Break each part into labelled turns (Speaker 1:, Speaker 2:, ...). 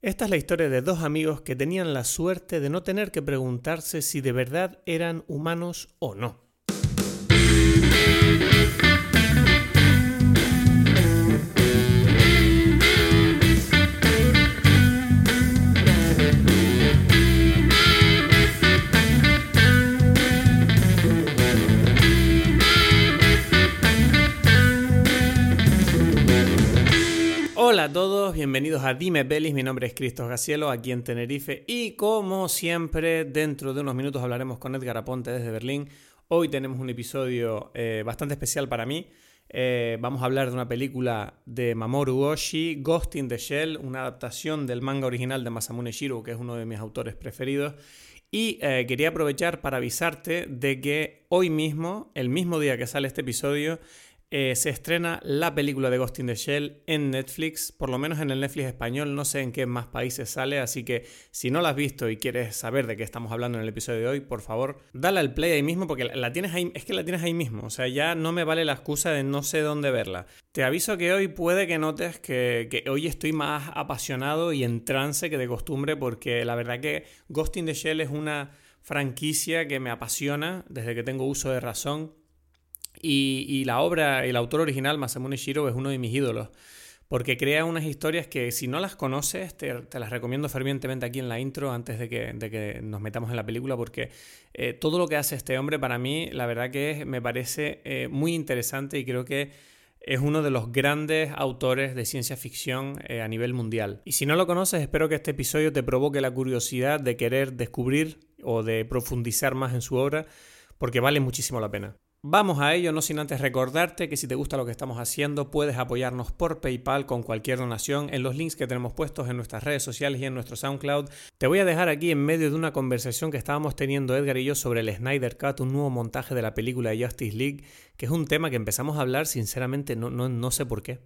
Speaker 1: Esta es la historia de dos amigos que tenían la suerte de no tener que preguntarse si de verdad eran humanos o no. Hola a todos, bienvenidos a Dime Belis, mi nombre es Cristos Gacielo, aquí en Tenerife y como siempre dentro de unos minutos hablaremos con Edgar Aponte desde Berlín. Hoy tenemos un episodio eh, bastante especial para mí. Eh, vamos a hablar de una película de Mamoru Oshii, Ghost in the Shell, una adaptación del manga original de Masamune Shiro, que es uno de mis autores preferidos. Y eh, quería aprovechar para avisarte de que hoy mismo, el mismo día que sale este episodio, eh, se estrena la película de Ghost in the Shell en Netflix, por lo menos en el Netflix español, no sé en qué más países sale, así que si no la has visto y quieres saber de qué estamos hablando en el episodio de hoy, por favy, dale al play ahí mismo porque la tienes ahí, es que la tienes ahí mismo, o sea, ya no me vale la excusa de no sé dónde verla. Te aviso que hoy puede que notes que, que hoy estoy más apasionado y en trance que de costumbre porque la verdad que Ghost in the Shell es una franquicia que me apasiona desde que tengo uso de razón y, la obra, el autor original, Masamune Shiro, es uno de mis ídolos, porque crea unas historias que si no las conoces, te, las recomiendo fervientemente aquí en la intro antes de que, de que nos metamos en la película, porque eh, todo lo que hace este hombre para mí, la verdad que me parece eh, muy interesante y creo que es uno de los grandes autores de ciencia ficción eh, a nivel mundial. Y si no lo conoces, espero que este episodio te provoque la curiosidad de querer descubrir o de profundizar más en su obra, porque vale muchísimo la pena. Vamos a ello, no sin antes recordarte que si te gusta lo que estamos haciendo, puedes apoyarnos por PayPal con cualquier donación en los links que tenemos puestos en nuestras redes sociales y en nuestro SoundCloud. Te voy a dejar aquí en medio de una conversación que estábamos teniendo Edgar y yo sobre el Snyder Cut, un nuevo montaje de la película de Justice League, que es un tema que empezamos a hablar, sinceramente no, no, no sé por qué.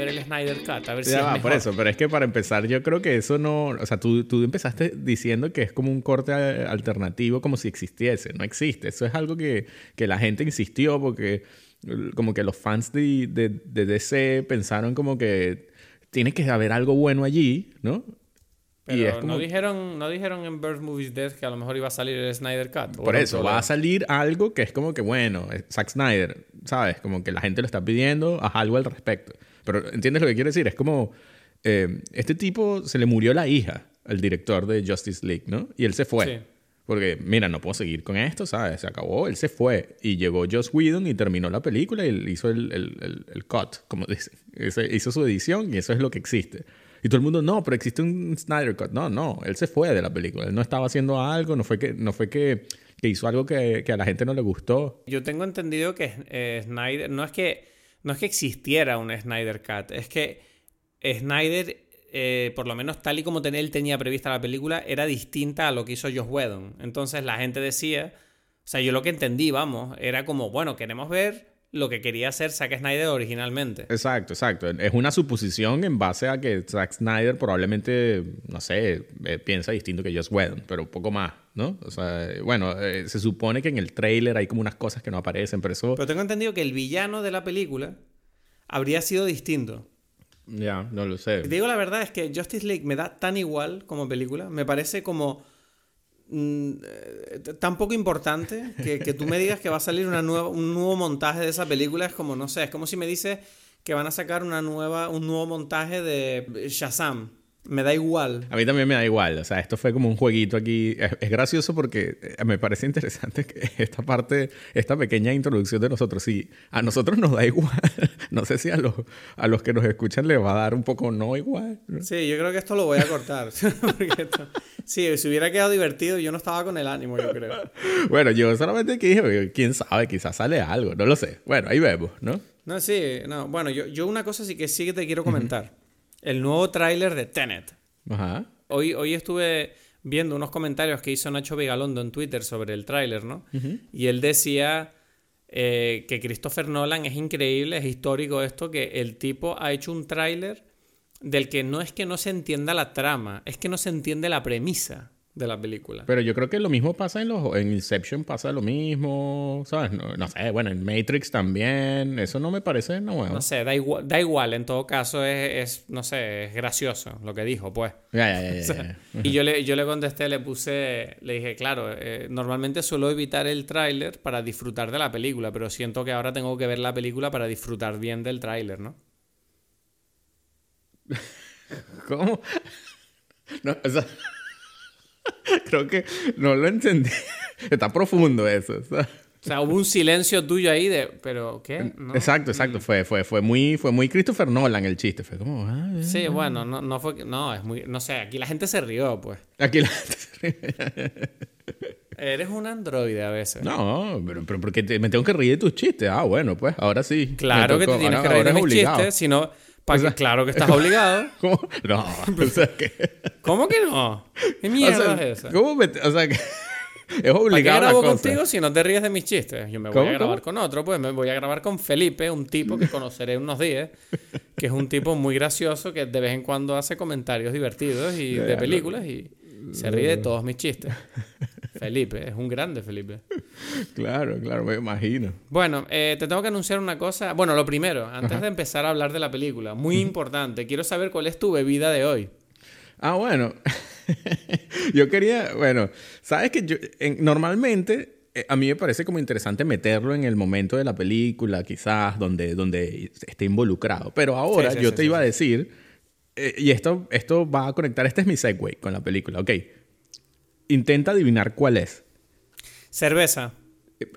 Speaker 1: Ver el Snyder Cut, a ver si
Speaker 2: es por eso, pero es que para empezar yo creo que eso no, o sea, tú, tú empezaste diciendo que es como un corte alternativo como si existiese, no existe, eso es algo que, que la gente insistió porque como que los fans de, de, de DC pensaron como que tiene que haber algo bueno allí, ¿no?
Speaker 1: Pero no, dijeron, no dijeron en Birth Movies Death que a lo mejor iba a salir el Snyder Cut.
Speaker 2: Por eso, va a salir algo que es como que, bueno, Zack Snyder, ¿sabes? Como que la gente lo está pidiendo, haz algo al respecto. Pero ¿entiendes lo que quiero decir? Es como, eh, este tipo se le murió la hija, el director de Justice League, ¿no? Y él se fue. Porque, mira, no puedo seguir con esto, ¿sabes? Se acabó, él se fue. Y llegó Joss Whedon y terminó la película y hizo el, el, el, cut, como dicen. Hizo su edición y eso es lo que existe. Y todo el mundo, no, pero existe un Snyder Cut. No, no, él se fue de la película. Él no estaba haciendo algo, no fue que, no fue que, que hizo algo que, que, a la gente no le gustó.
Speaker 1: Yo tengo entendido que eh, Snyder, no es que no es que existiera un Snyder Cut, es que Snyder, eh, por lo menos tal y como él tenía prevista la película, era distinta a lo que hizo Josh Whedon. Entonces la gente decía, o sea, yo lo que entendí, vamos, era como, bueno, queremos ver lo que quería hacer Zack Snyder originalmente.
Speaker 2: Exacto, exacto. Es una suposición en base a que Zack Snyder probablemente, no sé, eh, piensa distinto que Joss Whedon, pero un poco más, ¿no? O sea, bueno, eh, se supone que en el trailer hay como unas cosas que no aparecen, pero eso...
Speaker 1: Pero tengo entendido que el villano de la película habría sido distinto.
Speaker 2: Ya, no lo sé.
Speaker 1: Te digo la verdad es que Justice League me da tan igual como película, me parece como eh, tan poco importante que, que, tú me digas que va a salir una nueva, un nuevo montaje de esa película es como, no sé, es como si me dices que van a sacar una nueva, un nuevo montaje de Shazam. Me da igual.
Speaker 2: A mí también me da igual. O sea, esto fue como un jueguito aquí. Es, gracioso porque eh, me parece interesante que esta parte, esta pequeña introducción de nosotros, sí, a nosotros nos da igual. no sé si a los, a los que nos escuchan les va a dar un poco no igual.
Speaker 1: Sí, yo creo que esto lo voy a cortar. Sí, si hubiera quedado divertido, yo no estaba con el ánimo, yo creo.
Speaker 2: bueno, yo solamente que dije, quién sabe, quizás sale algo, no lo sé. Bueno, ahí vemos, ¿no?
Speaker 1: No, sí, no. Bueno, yo, yo una cosa sí que sí que te quiero comentar el nuevo tráiler de Tenet. Ajá. Hoy, hoy estuve viendo unos comentarios que hizo Nacho Vigalondo en Twitter sobre el tráiler, ¿no? Y él decía eh, que Christopher Nolan es increíble, es histórico esto, que el tipo ha hecho un tráiler del que no es que no se entienda la trama, es que no se entiende la premisa. De la película.
Speaker 2: Pero yo creo que lo mismo pasa en los en Inception pasa lo mismo, ¿sabes? No, no sé, bueno, en Matrix también, eso no me parece nuevo.
Speaker 1: No sé, da igual, da igual, en todo caso es, es, no sé, es gracioso lo que dijo, pues.
Speaker 2: Ya, ya, ya.
Speaker 1: Y yo le, yo le contesté, le puse, le dije, claro, eh, normalmente suelo evitar el tráiler para disfrutar de la película, pero siento que ahora tengo que ver la película para disfrutar bien del tráiler, ¿no?
Speaker 2: ¿Cómo? No, o sea, creo que no lo entendí. Está profundo eso. ¿sabes?
Speaker 1: O sea, hubo un silencio tuyo ahí de, pero ¿qué? ¿No?
Speaker 2: Exacto, exacto. Fue, fue, fue, muy, fue muy Christopher Nolan el chiste. Fue como, ah, eh.
Speaker 1: Sí, bueno, no, no fue, no, es muy, no sé, aquí la gente se rió, pues.
Speaker 2: Aquí la gente se ríe.
Speaker 1: Eres un androide a veces.
Speaker 2: No, pero, pero porque te- me tengo que reír de tus chistes. Ah, bueno, pues ahora sí.
Speaker 1: Claro que te tienes
Speaker 2: Ahora-
Speaker 1: que reír de mis
Speaker 2: obligado.
Speaker 1: chistes, sino, pa'
Speaker 2: O sea,
Speaker 1: claro que estás obligado.
Speaker 2: ¿Cómo? No, o sea que...
Speaker 1: ¿Cómo que no? ¿Qué
Speaker 2: o
Speaker 1: mierda
Speaker 2: sea,
Speaker 1: es esa?
Speaker 2: ¿Cómo me- o sea que... Es
Speaker 1: ¿Para qué
Speaker 2: obligado la
Speaker 1: grabo contigo si no te ríes de mis chistes? Yo me voy
Speaker 2: ¿Cómo,
Speaker 1: a grabar
Speaker 2: cómo?
Speaker 1: con otro, pues me voy a grabar con Felipe, un tipo que conoceré unos días, que es un tipo muy gracioso que de vez en cuando hace comentarios divertidos y
Speaker 2: Ya,
Speaker 1: de películas y se ríe de todos mis chistes. Felipe, es un grande Felipe.
Speaker 2: Claro, claro, me imagino.
Speaker 1: Bueno, eh, te tengo que anunciar una cosa. Bueno, lo primero, antes de empezar a hablar de la película, muy importante, quiero saber cuál es tu bebida de hoy.
Speaker 2: Ah, bueno. yo quería, bueno, sabes que yo en- normalmente eh, a mí me parece como interesante meterlo en el momento de la película, quizás donde, donde esté involucrado. Pero ahora
Speaker 1: Sí, sí,
Speaker 2: yo
Speaker 1: sí,
Speaker 2: te iba a decir, eh, y esto, esto va a conectar, este es mi segue con la película, ok. Intenta adivinar cuál es.
Speaker 1: Cerveza,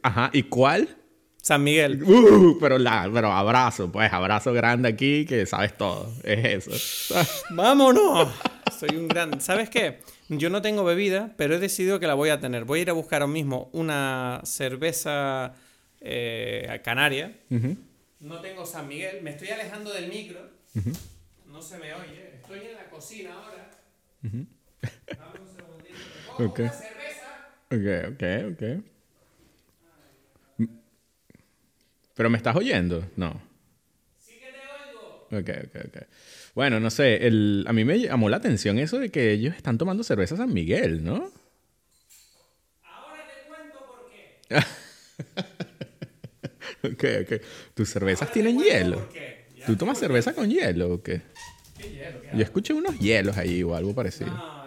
Speaker 2: Ajá, ¿y cuál?
Speaker 1: San Miguel.
Speaker 2: Uh, pero, la, pero abrazo, pues abrazo grande aquí que sabes todo. Es eso.
Speaker 1: ¡Vámonos! Soy un gran... ¿Sabes qué? Yo no tengo bebida, pero he decidido que la voy a tener. Voy a ir a buscar ahora mismo una cerveza eh, canaria. No tengo San Miguel. Me estoy alejando del micro. No se me oye. Estoy en la cocina ahora. Segundito.
Speaker 2: Ok. Ok, ok, ok. ¿Pero me estás oyendo? No.
Speaker 1: Sí que te oigo.
Speaker 2: Ok, ok, ok. Bueno, no sé, el, a mí me llamó la atención eso de que ellos están tomando cerveza San Miguel, ¿no?
Speaker 1: Ahora te cuento por qué.
Speaker 2: Ok, ok. ¿Tus cervezas
Speaker 1: Ahora
Speaker 2: tienen hielo?
Speaker 1: por qué. Ya.
Speaker 2: ¿Tú tomas cerveza con hielo o qué?
Speaker 1: ¿Qué hielo? ¿Qué
Speaker 2: Yo escuché unos hielos ahí o algo parecido.
Speaker 1: No,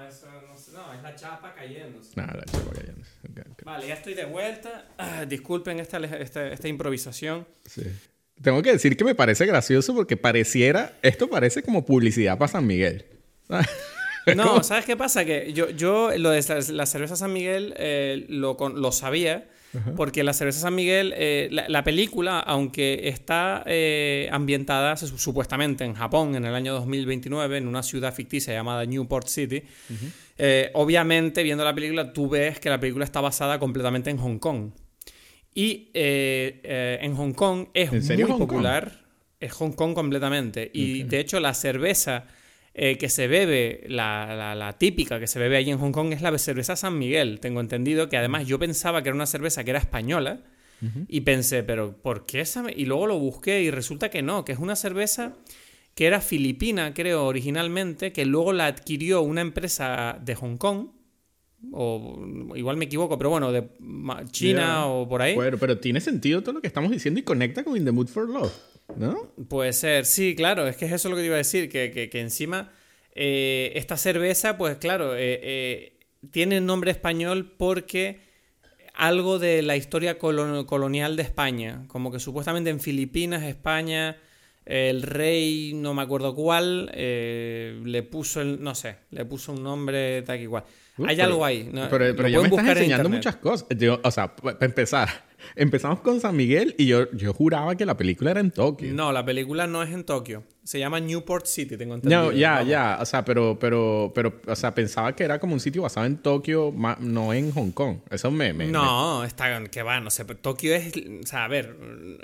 Speaker 1: chapa cayéndose.
Speaker 2: Nada, la chapa cayéndose. Ok, ok.
Speaker 1: Vale, ya estoy de vuelta. Ah, disculpen esta, esta, esta improvisación.
Speaker 2: Sí. Tengo que decir que me parece gracioso porque pareciera, esto parece como publicidad para San Miguel.
Speaker 1: No, ¿sabes qué pasa? Que yo, yo lo de la, cerveza San Miguel eh, lo, lo sabía porque la cerveza San Miguel, eh, la, la película, aunque está eh, ambientada supuestamente en Japón en el año 2029, en una ciudad ficticia llamada Newport City, eh, obviamente viendo la película tú ves que la película está basada completamente en Hong Kong. Y eh, eh, en Hong Kong es
Speaker 2: ¿En serio
Speaker 1: muy
Speaker 2: Hong Kong?
Speaker 1: popular. Es Hong Kong completamente. Y de hecho, la cerveza eh, que se bebe, la, la- la típica que se bebe allí en Hong Kong, es la cerveza San Miguel. Tengo entendido que además yo pensaba que era una cerveza que era española. Y pensé, pero ¿por qué esa? me-?" Y luego lo busqué y resulta que no, que es una cerveza que era filipina, creo, originalmente, que luego la adquirió una empresa de Hong Kong. O igual me equivoco, pero bueno, de China o por ahí.
Speaker 2: Bueno, pero tiene sentido todo lo que estamos diciendo y conecta con In the Mood for Love, ¿no?
Speaker 1: Puede ser, sí, claro, es que es eso lo que te iba a decir, que, que- que encima eh, esta cerveza, pues claro, eh, eh, tiene nombre español porque algo de la historia colon- colonial de España, como que supuestamente en Filipinas, España, el rey, no me acuerdo cuál, eh, le puso, el, no sé, le puso un nombre tal que cual.
Speaker 2: Uh,
Speaker 1: Hay
Speaker 2: pero-
Speaker 1: algo ahí. ¿no?
Speaker 2: Pero, pero ya me estás enseñando muchas cosas. Yo, o sea, para empezar, empezamos con San Miguel y yo, yo juraba que la película era en Tokio.
Speaker 1: No, la película no es en Tokio. Se llama Newport City, tengo entendido.
Speaker 2: No, ya,
Speaker 1: Vamos.
Speaker 2: ya. O sea, pero, pero, pero, o sea, pensaba que era como un sitio basado en Tokio, no en Hong Kong. Eso me, me-
Speaker 1: No, está que va, no sé, Tokio es, o sea, a ver,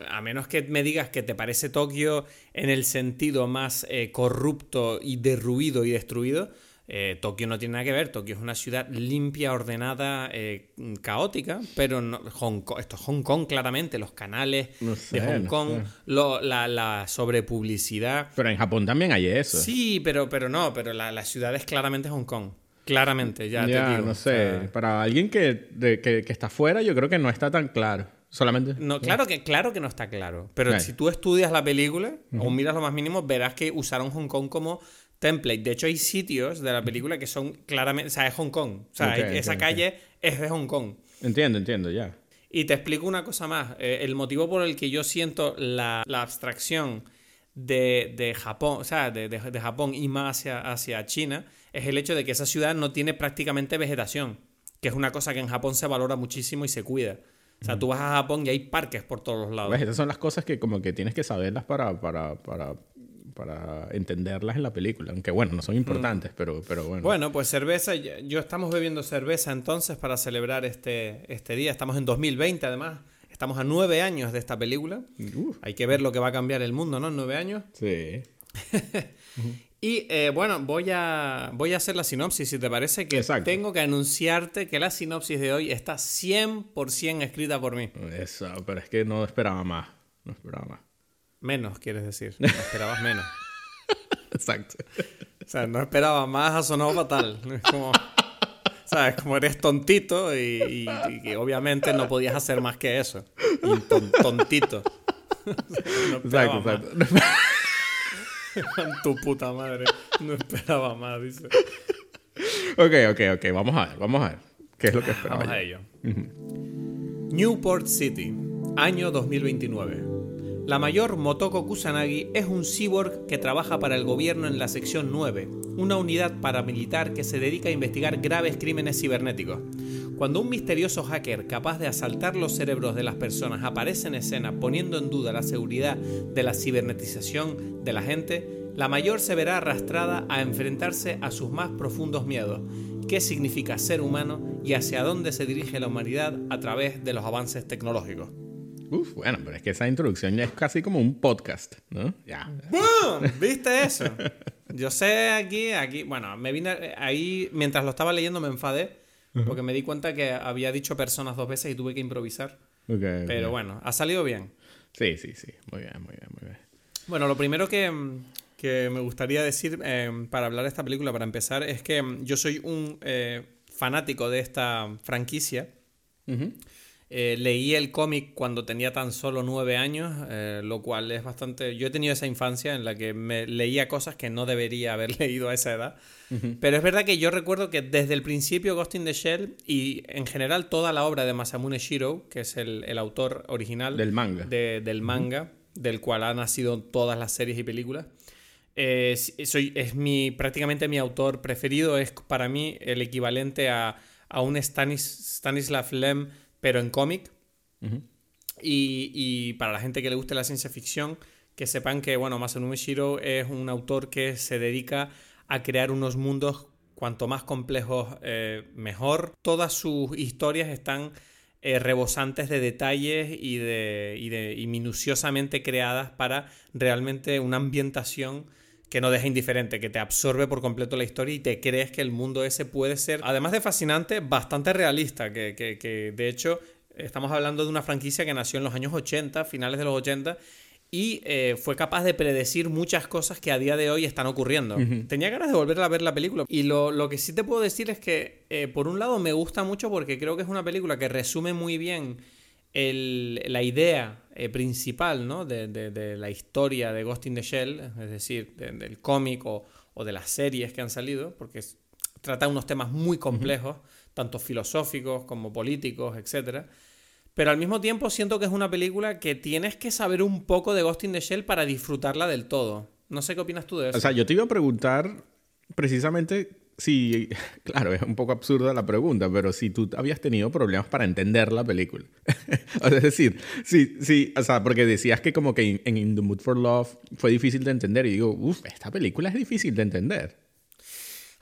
Speaker 1: a menos que me digas que te parece Tokio en el sentido más eh, corrupto y derruido y destruido, eh, Tokio no tiene nada que ver. Tokio es una ciudad limpia, ordenada, eh, caótica, pero no, Hong Kong, esto es Hong Kong claramente, los canales
Speaker 2: No sé,
Speaker 1: de Hong
Speaker 2: no
Speaker 1: Kong,
Speaker 2: sé.
Speaker 1: lo- la, la sobrepublicidad.
Speaker 2: Pero en Japón también hay eso.
Speaker 1: Sí, pero, pero no, pero la, la ciudad es claramente Hong Kong. Claramente, ya,
Speaker 2: Ya,
Speaker 1: te digo.
Speaker 2: no
Speaker 1: o
Speaker 2: sé.
Speaker 1: sea,
Speaker 2: Para alguien que, de- que, que está fuera, yo creo que no está tan claro. Solamente.
Speaker 1: no, claro que, claro que no está claro. Pero si tú estudias la película o miras lo más mínimo, verás que usaron Hong Kong como template. De hecho, hay sitios de la película que son claramente. O sea, es Hong Kong. O sea, hay- esa calle es de Hong Kong.
Speaker 2: Entiendo, entiendo, ya.
Speaker 1: Y te explico una cosa más. Eh, el motivo por el que yo siento la, la abstracción de, de Japón, o sea, de, de- de Japón y más hacia, hacia China, es el hecho de que esa ciudad no tiene prácticamente vegetación, que es una cosa que en Japón se valora muchísimo y se cuida. O sea, tú vas a Japón y hay parques por todos los lados.
Speaker 2: ¿Ves? Esas son las cosas que como que tienes que saberlas para, para, para, para entenderlas en la película. Aunque bueno, no son importantes, pero, pero bueno.
Speaker 1: Bueno, pues cerveza, yo estamos bebiendo cerveza entonces para celebrar este, este día. Estamos en 2020 además. Estamos a nueve años de esta película. Hay que ver lo que va a cambiar el mundo, ¿no? En nueve años.
Speaker 2: sí.
Speaker 1: Y eh, bueno, voy a, voy a hacer la sinopsis, si te parece, que
Speaker 2: Exacto.
Speaker 1: tengo que anunciarte que la sinopsis de hoy está 100% escrita por mí.
Speaker 2: Eso, pero es que no esperaba más. No esperaba más.
Speaker 1: Menos, quieres decir. No esperabas menos.
Speaker 2: Exacto.
Speaker 1: O sea, no esperaba más, ha sonado fatal. Es como... ¿Sabes? Como eres tontito y, y- obviamente no podías hacer más que eso. Y ton- tontito. No
Speaker 2: Exacto,
Speaker 1: más.
Speaker 2: exacto.
Speaker 1: Tu puta madre. No esperaba más, dice.
Speaker 2: ok, ok, ok. Vamos a ver, vamos a ver. ¿Qué es lo que esperaba?
Speaker 1: Vamos
Speaker 2: yo?
Speaker 1: a ello. Newport City, año 2029. La mayor Motoko Kusanagi es un cyborg que trabaja para el gobierno en la sección 9, una unidad paramilitar que se dedica a investigar graves crímenes cibernéticos. Cuando un misterioso hacker capaz de asaltar los cerebros de las personas aparece en escena poniendo en duda la seguridad de la cibernetización de la gente, la mayor se verá arrastrada a enfrentarse a sus más profundos miedos, qué significa ser humano y hacia dónde se dirige la humanidad a través de los avances tecnológicos.
Speaker 2: Uf, bueno, pero es que esa introducción ya es casi como un podcast, ¿no? Ya.
Speaker 1: ¡Bum! ¿Viste eso? Yo sé aquí, aquí, bueno, me vine ahí, mientras lo estaba leyendo me enfadé, porque me di cuenta que había dicho personas dos veces y tuve que improvisar.
Speaker 2: Ok, ok.
Speaker 1: Pero bueno, ha salido bien.
Speaker 2: Sí, sí, sí. Muy bien, muy bien, muy bien.
Speaker 1: Bueno, lo primero que, que me gustaría decir eh, para hablar de esta película, para empezar, es que mm, yo soy un eh, fanático de esta franquicia.
Speaker 2: Ujú.
Speaker 1: Eh, leí el cómic cuando tenía tan solo nueve años, eh, lo cual es bastante... Yo he tenido esa infancia en la que me leía cosas que no debería haber leído a esa edad. Pero es verdad que yo recuerdo que desde el principio Ghost in the Shell y en general toda la obra de Masamune Shiro, que es el, el autor original
Speaker 2: Del manga.
Speaker 1: de- del manga, del cual han nacido todas las series y películas, eh, soy, es mi, prácticamente mi autor preferido, es para mí el equivalente a, a un Stanis, Stanislav Lem, pero en cómic. Y, y para la gente que le guste la ciencia ficción, que sepan que, bueno, Masamune Shiro es un autor que se dedica a crear unos mundos cuanto más complejos, eh, mejor. Todas sus historias están eh, rebosantes de detalles y, de, y, de, y minuciosamente creadas para realmente una ambientación que no deja indiferente, que te absorbe por completo la historia y te crees que el mundo ese puede ser, además de fascinante, bastante realista, que, que, que de hecho estamos hablando de una franquicia que nació en los años 80, finales de los 80, y eh, fue capaz de predecir muchas cosas que a día de hoy están ocurriendo. Tenía ganas de volver a ver la película. Y lo, lo que sí te puedo decir es que, eh, por un lado, me gusta mucho porque creo que es una película que resume muy bien el- la idea eh, principal ¿no? de, de- de la historia de Ghost in the Shell, es decir, de- del cómic o, o de las series que han salido, porque es- trata unos temas muy complejos, tanto filosóficos como políticos, etc. Pero al mismo tiempo siento que es una película que tienes que saber un poco de Ghost in the Shell para disfrutarla del todo. No sé qué opinas tú de eso.
Speaker 2: O sea, yo te iba a preguntar precisamente si, claro, es un poco absurda la pregunta, pero si tú habías tenido problemas para entender la película. es decir, sí, sí, o sea, porque decías que como que en In the Mood for Love fue difícil de entender y digo, uff, esta película es difícil de entender.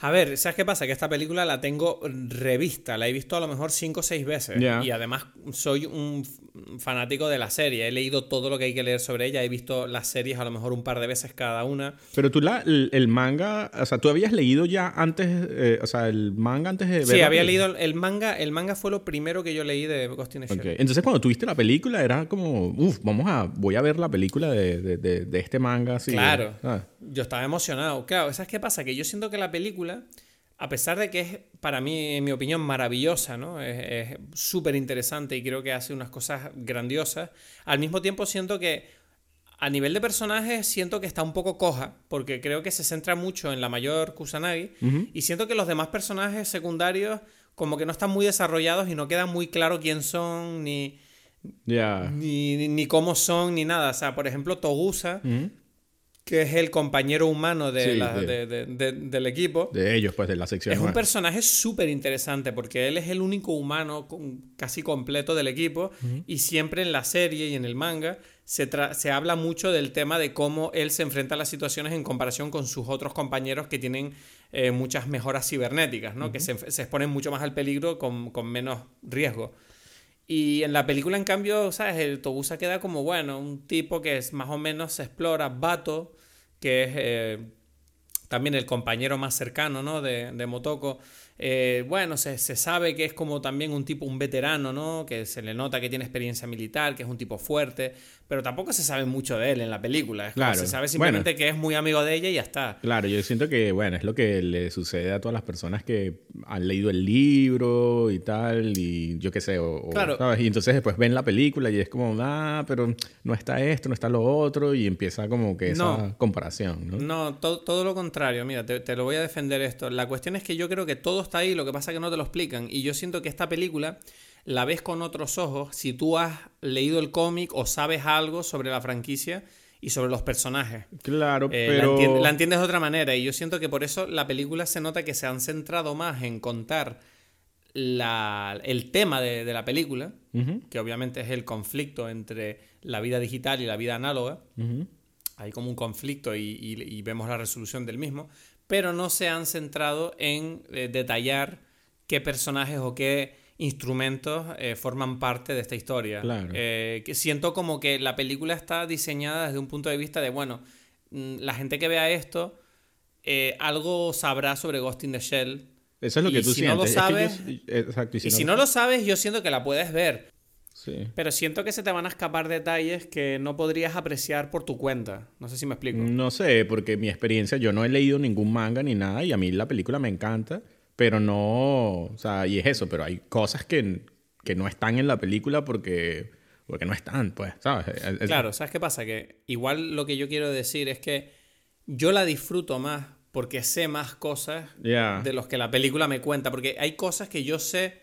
Speaker 1: A ver, ¿sabes qué pasa? Que esta película la tengo revista, la he visto a lo mejor cinco o seis veces.
Speaker 2: Ya.
Speaker 1: Y además soy un fanático de la serie. He leído todo lo que hay que leer sobre ella, he visto las series a lo mejor un par de veces cada una.
Speaker 2: Pero tú la, el, el manga, o sea, tú habías leído ya antes, eh, o sea, el manga antes de ver
Speaker 1: Sí, había
Speaker 2: película?
Speaker 1: leído el manga. El manga fue lo primero que yo leí de Ghost in the Shell.
Speaker 2: Ok. Entonces cuando tuviste la película era como, uff, vamos a, voy a ver la película de, de, de, de este manga así.
Speaker 1: Claro.
Speaker 2: Ah,
Speaker 1: Yo estaba emocionado. Claro, ¿sabes qué pasa? Que yo siento que la película, a pesar de que es, para mí, en mi opinión, maravillosa, ¿no? Es súper interesante y creo que hace unas cosas grandiosas, al mismo tiempo siento que a nivel de personajes siento que está un poco coja, porque creo que se centra mucho en la mayor Kusanagi, y siento que los demás personajes secundarios como que no están muy desarrollados y no queda muy claro quién son, ni, ni, ni, cómo son, ni nada. O sea, por ejemplo, Togusa, que es el compañero humano de del equipo.
Speaker 2: De ellos, pues, de la sección.
Speaker 1: Es un personaje súper interesante porque él es el único humano casi completo del equipo y siempre en la serie y en el manga se, se, habla mucho del tema de cómo él se enfrenta a las situaciones en comparación con sus otros compañeros que tienen eh, muchas mejoras cibernéticas, ¿no? que se, se, exponen mucho más al peligro con, con menos riesgo. Y en la película, en cambio, ¿sabes? El Togusa queda como, bueno, un tipo que es más o menos se explora, Bato, que es eh, también el compañero más cercano, ¿no? De, de Motoko. Eh, bueno, se, se, sabe que es como también un tipo, un veterano, ¿no? Que se le nota que tiene experiencia militar, que es un tipo fuerte, pero tampoco se sabe mucho de él en la película. claro. Se sabe simplemente que es muy amigo de ella y ya está.
Speaker 2: Claro, yo siento que, bueno, es lo que le sucede a todas las personas que han leído el libro y tal, y yo qué sé, o,
Speaker 1: claro.
Speaker 2: Y entonces después ven la película y es como, ah, pero no está esto, no está lo otro, y empieza como que esa comparación, ¿no?
Speaker 1: No, todo lo contrario, mira, te, te lo voy a defender esto. La cuestión es que yo creo que todos está ahí, lo que pasa es que no te lo explican. Y yo siento que esta película la ves con otros ojos si tú has leído el cómic o sabes algo sobre la franquicia y sobre los personajes.
Speaker 2: Claro, eh, pero...
Speaker 1: La, entiendes de otra manera y yo siento que por eso la película se nota que se han centrado más en contar la, el tema de, la película, que obviamente es el conflicto entre la vida digital y la vida análoga. Hay como un conflicto y, vemos la resolución del mismo pero no se han centrado en eh, detallar qué personajes o qué instrumentos eh, forman parte de esta historia. Eh, que siento como que la película está diseñada desde un punto de vista de, bueno, mm, la gente que vea esto, algo sabrá sobre Ghost in the Shell.
Speaker 2: Eso es lo que tú
Speaker 1: si
Speaker 2: sientes.
Speaker 1: No lo sabes, y si, no, lo sabes, yo siento que la puedes ver. Pero siento que se te van a escapar detalles que no podrías apreciar por tu cuenta. No sé si me explico.
Speaker 2: No sé, porque mi experiencia, yo no he leído ningún manga ni nada y a mí la película me encanta, pero no, o sea, y es eso, pero hay cosas que, que no están en la película porque, porque no están, pues, ¿sabes?
Speaker 1: Claro, ¿sabes qué pasa? Que igual lo que yo quiero decir es que yo la disfruto más porque sé más cosas de los que la película me cuenta, porque hay cosas que yo sé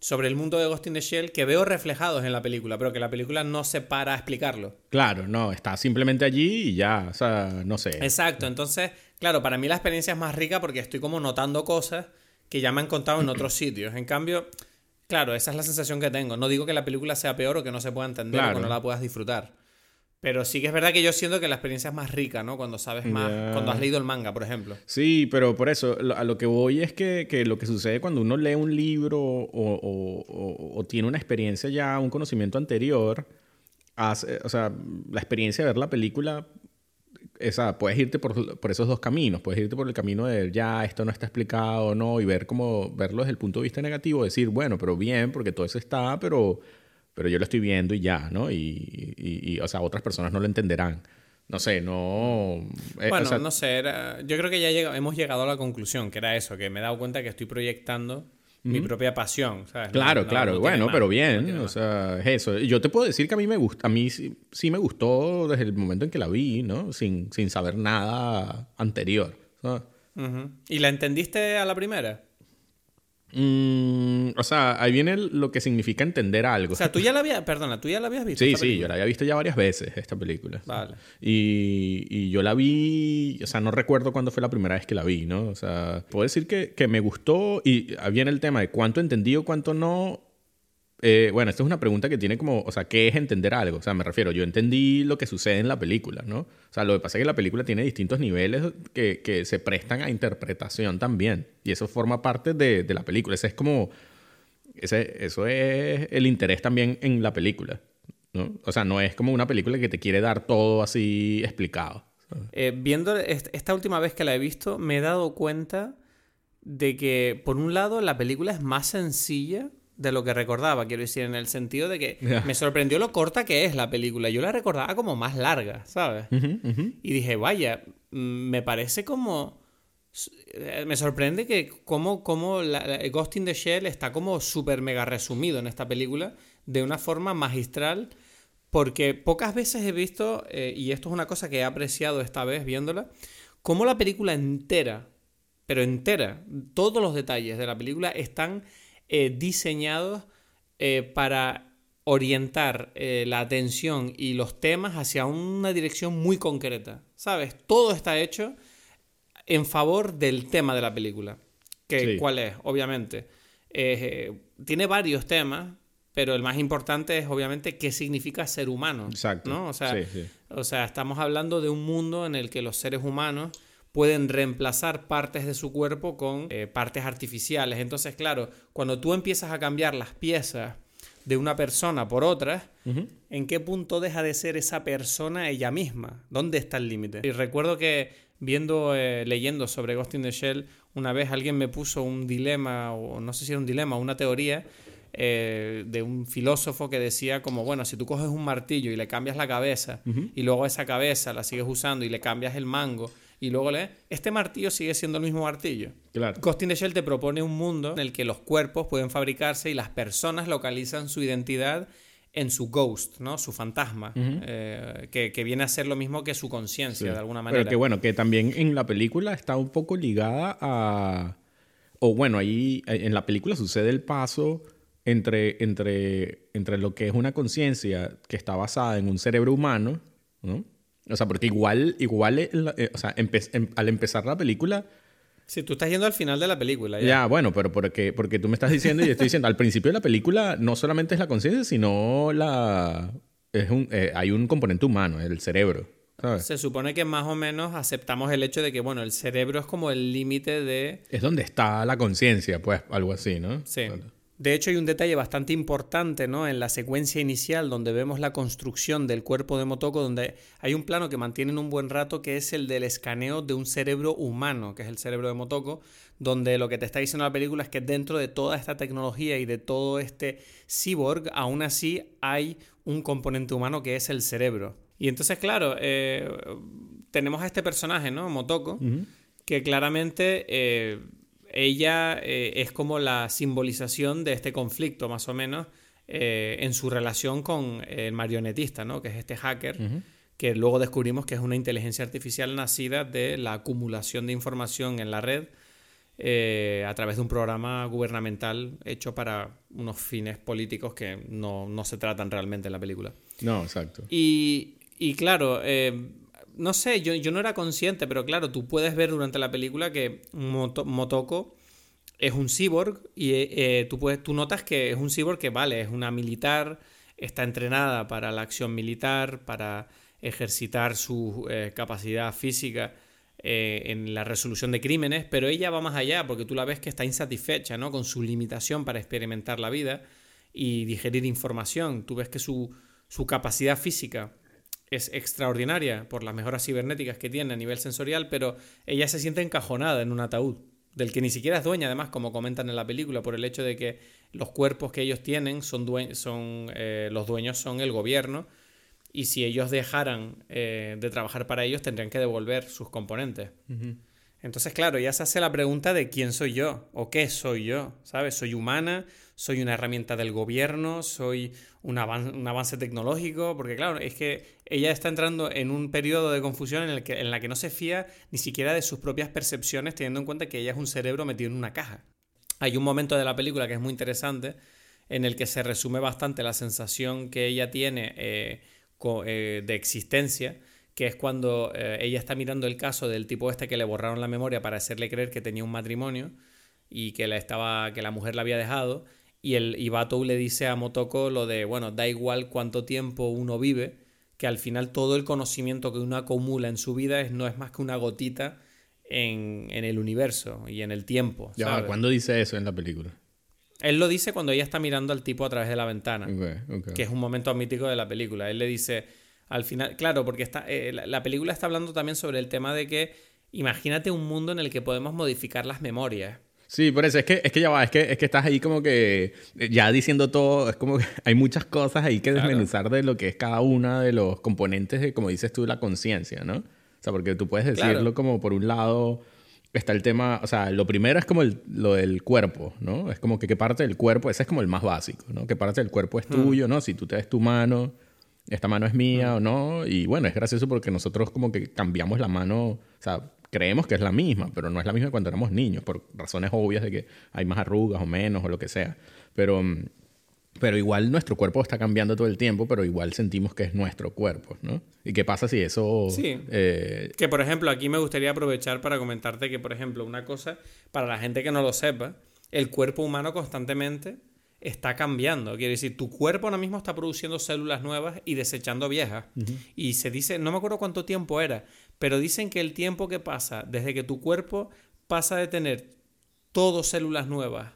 Speaker 1: sobre el mundo de Ghost in the Shell que veo reflejados en la película, pero que la película no se para a explicarlo.
Speaker 2: Claro, no, está simplemente allí y ya, o sea, no sé.
Speaker 1: Exacto, entonces, claro, para mí la experiencia es más rica porque estoy como notando cosas que ya me han contado en otros sitios. En cambio, claro, esa es la sensación que tengo. No digo que la película sea peor o que no se pueda entender o que no la puedas disfrutar. Pero sí que es verdad que yo siento que la experiencia es más rica, ¿no? Cuando sabes más, cuando has leído el manga, por ejemplo.
Speaker 2: Sí, pero por eso, a lo que voy es que, que lo que sucede cuando uno lee un libro o, o, o, tiene una experiencia ya, un conocimiento anterior, hace, o sea, la experiencia de ver la película, esa, puedes irte por, por, esos dos caminos, puedes irte por el camino de ya, esto no está explicado, no, y ver cómo, verlo desde el punto de vista negativo, decir, bueno, pero bien, porque todo eso está, pero pero yo lo estoy viendo y ya, ¿no? Y, y, o sea, otras personas no lo entenderán. No sé, no...
Speaker 1: Eh, bueno, no sé, yo creo que ya hemos llegado a la conclusión, que era eso, que me he dado cuenta que estoy proyectando mi propia pasión, ¿sabes?
Speaker 2: Claro, claro, bueno, pero bien, o sea, es eso. Yo te puedo decir que a mí me gusta, a mí sí, me gustó desde el momento en que la vi, ¿no? Sin, sin saber nada anterior.
Speaker 1: ¿Y la entendiste a la primera?
Speaker 2: Mm, o sea, ahí viene lo que significa entender algo.
Speaker 1: O sea, tú ya la habías, perdona, tú ya la habías visto.
Speaker 2: Sí, sí, yo la había visto ya varias veces, esta película.
Speaker 1: Vale.
Speaker 2: Y, y, yo la vi, o sea, no recuerdo cuándo fue la primera vez que la vi, ¿no? O sea, puedo decir que, que me gustó y viene el tema de cuánto entendí o cuánto no. Eh, bueno, esta es una pregunta que tiene como, o sea, ¿qué es entender algo? O sea, me refiero, yo entendí lo que sucede en la película, ¿no? O sea, lo que pasa es que la película tiene distintos niveles que, se prestan a interpretación también. Y eso forma parte de, de la película. Ese es como, ese, eso es el interés también en la película, ¿no? O sea, no es como una película que te quiere dar todo así explicado.
Speaker 1: Eh, viendo esta última vez que la he visto, me he dado cuenta de que, por un lado, la película es más sencilla de lo que recordaba, quiero decir, en el sentido de que me sorprendió lo corta que es la película. Yo la recordaba como más larga, ¿sabes? Y dije, vaya, me parece como me sorprende que como, como la, Ghost in the Shell está como súper mega resumido en esta película de una forma magistral porque pocas veces he visto, eh, y esto es una cosa que he apreciado esta vez viéndola, como la película entera, pero entera, todos los detalles de la película están eh, diseñados para orientar la atención y los temas hacia una dirección muy concreta. ¿Sabes? Todo está hecho en favor del tema de la película. Que, ¿Cuál es? Obviamente. Eh, tiene varios temas, pero el más importante es obviamente qué significa ser humano. Exacto. ¿no? O, sea, o sea, estamos hablando de un mundo en el que los seres humanos pueden reemplazar partes de su cuerpo con eh, partes artificiales. Entonces, claro, cuando tú empiezas a cambiar las piezas de una persona por otras, ¿en qué punto deja de ser esa persona ella misma? ¿Dónde está el límite? Y recuerdo que viendo, eh, leyendo sobre Ghost in the Shell, una vez alguien me puso un dilema, o no sé si era un dilema, una teoría eh, de un filósofo que decía como, bueno, si tú coges un martillo y le cambias la cabeza y luego esa cabeza la sigues usando y le cambias el mango y luego le... Este martillo sigue siendo el mismo martillo. Claro. Ghost in the Shell te propone un mundo en el que los cuerpos pueden fabricarse y las personas localizan su identidad en su ghost, ¿no? Su fantasma, eh, que, viene a ser lo mismo que su conciencia, de alguna manera.
Speaker 2: Pero que bueno, que también en la película está un poco ligada a... O bueno, ahí en la película sucede el paso entre, entre, entre lo que es una conciencia que está basada en un cerebro humano, ¿no? O sea, porque igual, igual eh, o sea, em, al empezar la película
Speaker 1: si tú estás yendo al final de la película.
Speaker 2: Ya, bueno, pero porque, porque tú me estás diciendo y yo estoy diciendo, al principio de la película no solamente es la conciencia, sino la... Es un, eh, hay un componente humano, el cerebro.
Speaker 1: Se supone que más o menos aceptamos el hecho de que, bueno, el cerebro es como el límite de...
Speaker 2: Es donde está la conciencia, pues, algo así, ¿no?
Speaker 1: Sí. De hecho, hay un detalle bastante importante ¿no? en la secuencia inicial donde vemos la construcción del cuerpo de Motoko, donde hay un plano que mantienen un buen rato que es el del escaneo de un cerebro humano, que es el cerebro de Motoko, donde lo que te está diciendo la película es que dentro de toda esta tecnología y de todo este cyborg, aún así hay un componente humano que es el cerebro. Y entonces, claro, eh, tenemos a este personaje, ¿no? Motoko, que claramente... Eh, ella eh, es como la simbolización de este conflicto, más o menos, eh, en su relación con el marionetista, ¿no? que es este hacker, que luego descubrimos que es una inteligencia artificial nacida de la acumulación de información en la red eh, a través de un programa gubernamental hecho para unos fines políticos que no, se tratan realmente en la película.
Speaker 2: No, exacto.
Speaker 1: Y, y claro, no sé, yo, yo, no era consciente, pero claro, tú puedes ver durante la película que Motoko es un cyborg y eh, tú, puedes, tú notas que es un cyborg que, vale, es una militar, está entrenada para la acción militar, para ejercitar su eh, capacidad física eh, en la resolución de crímenes, pero ella va más allá porque tú la ves que está insatisfecha ¿no? con su limitación para experimentar la vida y digerir información. Tú ves que su, su capacidad física es extraordinaria por las mejoras cibernéticas que tiene a nivel sensorial, pero ella se siente encajonada en un ataúd, del que ni siquiera es dueña, además, como comentan en la película, por el hecho de que los cuerpos que ellos tienen son, son eh, los dueños son el gobierno, y si ellos dejaran eh, de trabajar para ellos, tendrían que devolver sus componentes. Entonces, claro, ya se hace la pregunta de quién soy yo o qué soy yo, ¿sabes? ¿Soy humana? ¿Soy una herramienta del gobierno? ¿Soy un, avance tecnológico? Porque, claro, es que ella está entrando en un periodo de confusión en el que, en la que no se fía ni siquiera de sus propias percepciones, teniendo en cuenta que ella es un cerebro metido en una caja. Hay un momento de la película que es muy interesante en el que se resume bastante la sensación que ella tiene eh, eh, de existencia que es cuando eh, ella está mirando el caso del tipo este que le borraron la memoria para hacerle creer que tenía un matrimonio y que la, estaba, que la mujer la había dejado. Y el Ibatou le dice a Motoko lo de, bueno, da igual cuánto tiempo uno vive, que al final todo el conocimiento que uno acumula en su vida es, no es más que una gotita en, el universo y en el tiempo.
Speaker 2: Ya, ¿cuándo dice eso en la película?
Speaker 1: Él lo dice cuando ella está mirando al tipo a través de la ventana, que es un momento mítico de la película. Él le dice, al final, claro, porque está, eh, la, película está hablando también sobre el tema de que imagínate un mundo en el que podemos modificar las memorias.
Speaker 2: Sí, por eso es que, es que ya va, es que, es que estás ahí como que eh, ya diciendo todo, es como que hay muchas cosas ahí que desmenuzar de lo que es cada una de los componentes de, como dices tú, la conciencia, ¿no? O sea, porque tú puedes decirlo como por un lado, está el tema, o sea, lo primero es como el- lo del cuerpo, ¿no? Es como que qué parte del cuerpo, ese es como el más básico, ¿no? ¿Qué parte del cuerpo es
Speaker 1: Hmm.
Speaker 2: tuyo, ¿no? Si tú te ves tu mano, esta mano es mía o no. Y bueno, es gracioso porque nosotros como que cambiamos la mano, o sea, creemos que es la misma, pero no es la misma cuando éramos niños, por razones obvias de que hay más arrugas o menos o lo que sea. Pero, mm, pero igual nuestro cuerpo está cambiando todo el tiempo, pero igual sentimos que es nuestro cuerpo, ¿no? ¿Y qué pasa si eso...
Speaker 1: Sí.
Speaker 2: eh,
Speaker 1: Que por ejemplo, aquí me gustaría aprovechar para comentarte que, por ejemplo, una cosa, para la gente que no lo sepa, el cuerpo humano constantemente está cambiando. Quiere decir, tu cuerpo ahora mismo está produciendo células nuevas y desechando viejas. Y se dice, no me acuerdo cuánto tiempo era, pero dicen que el tiempo que pasa desde que tu cuerpo pasa de tener todo células nuevas,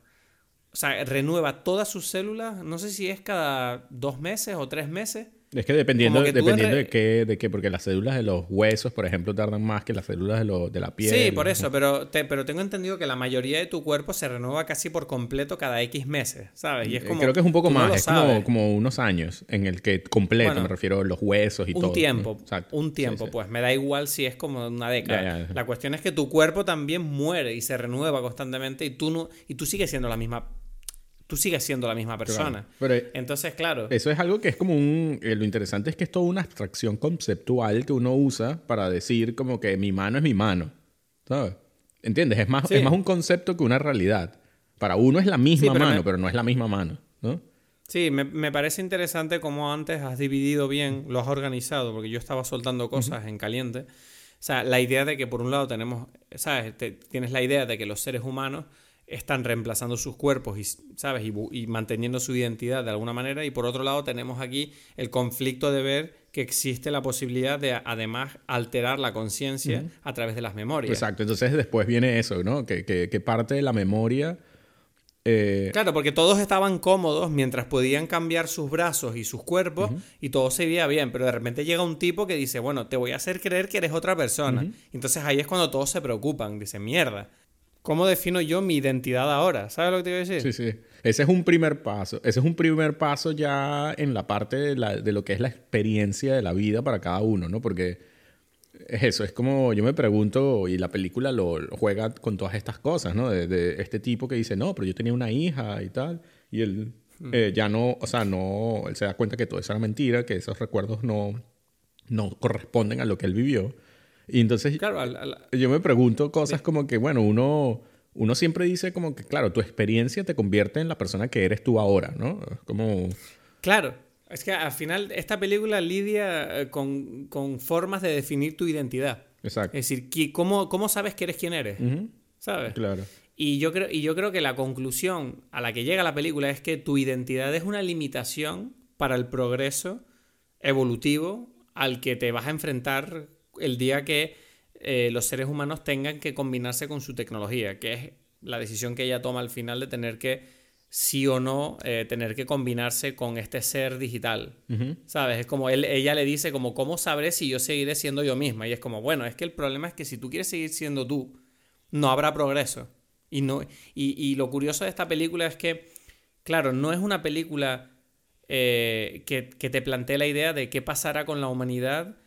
Speaker 1: o sea, renueva todas sus células, no sé si es cada dos meses o tres meses.
Speaker 2: Es que dependiendo, dependiendo de qué, de qué, porque las células de los huesos, por ejemplo, tardan más que las células de, lo- de la piel.
Speaker 1: Sí, por eso, pero, te- pero tengo entendido que la mayoría de tu cuerpo se renueva casi por completo cada X meses, ¿sabes? Y es
Speaker 2: Eh,
Speaker 1: como,
Speaker 2: Creo que es un poco
Speaker 1: no
Speaker 2: más, es como, unos años en el que completo,
Speaker 1: Bueno,
Speaker 2: me refiero a los huesos y
Speaker 1: un tiempo,
Speaker 2: Exacto.
Speaker 1: un tiempo,
Speaker 2: sí.
Speaker 1: pues me da igual si es como una década. La cuestión es que tu cuerpo también muere y se renueva constantemente y tú no y tú sigues siendo la misma tú sigues siendo la misma persona.
Speaker 2: Pero
Speaker 1: Entonces, claro,
Speaker 2: eso es algo que es como un... eh, lo interesante es que es toda una abstracción conceptual que uno usa para decir como que mi mano es mi mano. ¿Sabes? ¿Entiendes? Es más,
Speaker 1: Sí.
Speaker 2: es más un concepto que una realidad. Para uno es la misma
Speaker 1: Sí, pero
Speaker 2: mano,
Speaker 1: me-
Speaker 2: pero no es la misma mano. ¿no?
Speaker 1: Sí, me, me parece interesante cómo antes has dividido bien, lo has organizado, porque yo estaba soltando cosas en caliente. O sea, la idea de que por un lado tenemos, ¿sabes? Te- tienes la idea de que los seres humanos están reemplazando sus cuerpos y, ¿sabes? Y, manteniendo su identidad de alguna manera. Y por otro lado tenemos aquí el conflicto de ver que existe la posibilidad de además alterar la conciencia a través de las memorias.
Speaker 2: Exacto. Entonces después viene eso, ¿no? Que, que, que parte de la memoria... eh,
Speaker 1: Claro, porque todos estaban cómodos mientras podían cambiar sus brazos y sus cuerpos y todo se veía bien, pero de repente llega un tipo que dice, bueno, te voy a hacer creer que eres otra persona. Entonces ahí es cuando todos se preocupan, dicen, mierda, ¿cómo defino yo mi identidad ahora? ¿Sabes lo que te voy a decir?
Speaker 2: Sí, sí. Ese es un primer paso. Ese es un primer paso ya en la parte de, la- de lo que es la experiencia de la vida para cada uno, ¿no? Porque es eso, es como yo me pregunto, y la película lo, lo juega con todas estas cosas, ¿no? De, de este tipo que dice, no, pero yo tenía una hija y tal, y él eh, ya no, o sea, no, él se da cuenta que todo eso era mentira, que esos recuerdos no, no corresponden a lo que él vivió. Y entonces
Speaker 1: Claro, al- al-
Speaker 2: yo me pregunto cosas como que, bueno, uno, uno siempre dice como que, claro, tu experiencia te convierte en la persona que eres tú ahora, ¿no? Como,
Speaker 1: claro. Es que al final esta película lidia eh, con, con formas de definir tu identidad.
Speaker 2: exacto.
Speaker 1: Es decir, ¿qui- ¿cómo, cómo sabes que eres quien eres?
Speaker 2: Ujú,
Speaker 1: ¿Sabes?
Speaker 2: Claro.
Speaker 1: Y yo, creo, y yo creo que la conclusión a la que llega la película es que tu identidad es una limitación para el progreso evolutivo al que te vas a enfrentar el día que eh, los seres humanos tengan que combinarse con su tecnología, que es la decisión que ella toma al final de tener que, sí o no, eh, tener que combinarse con este ser digital. ¿Sabes? Es como él, ella le dice como, ¿cómo sabré si yo seguiré siendo yo misma? Y es como, bueno, es que el problema es que si tú quieres seguir siendo tú, no habrá progreso. Y, no, y, y lo curioso de esta película es que, claro, no es una película eh, que, que te plantee la idea de qué pasará con la humanidad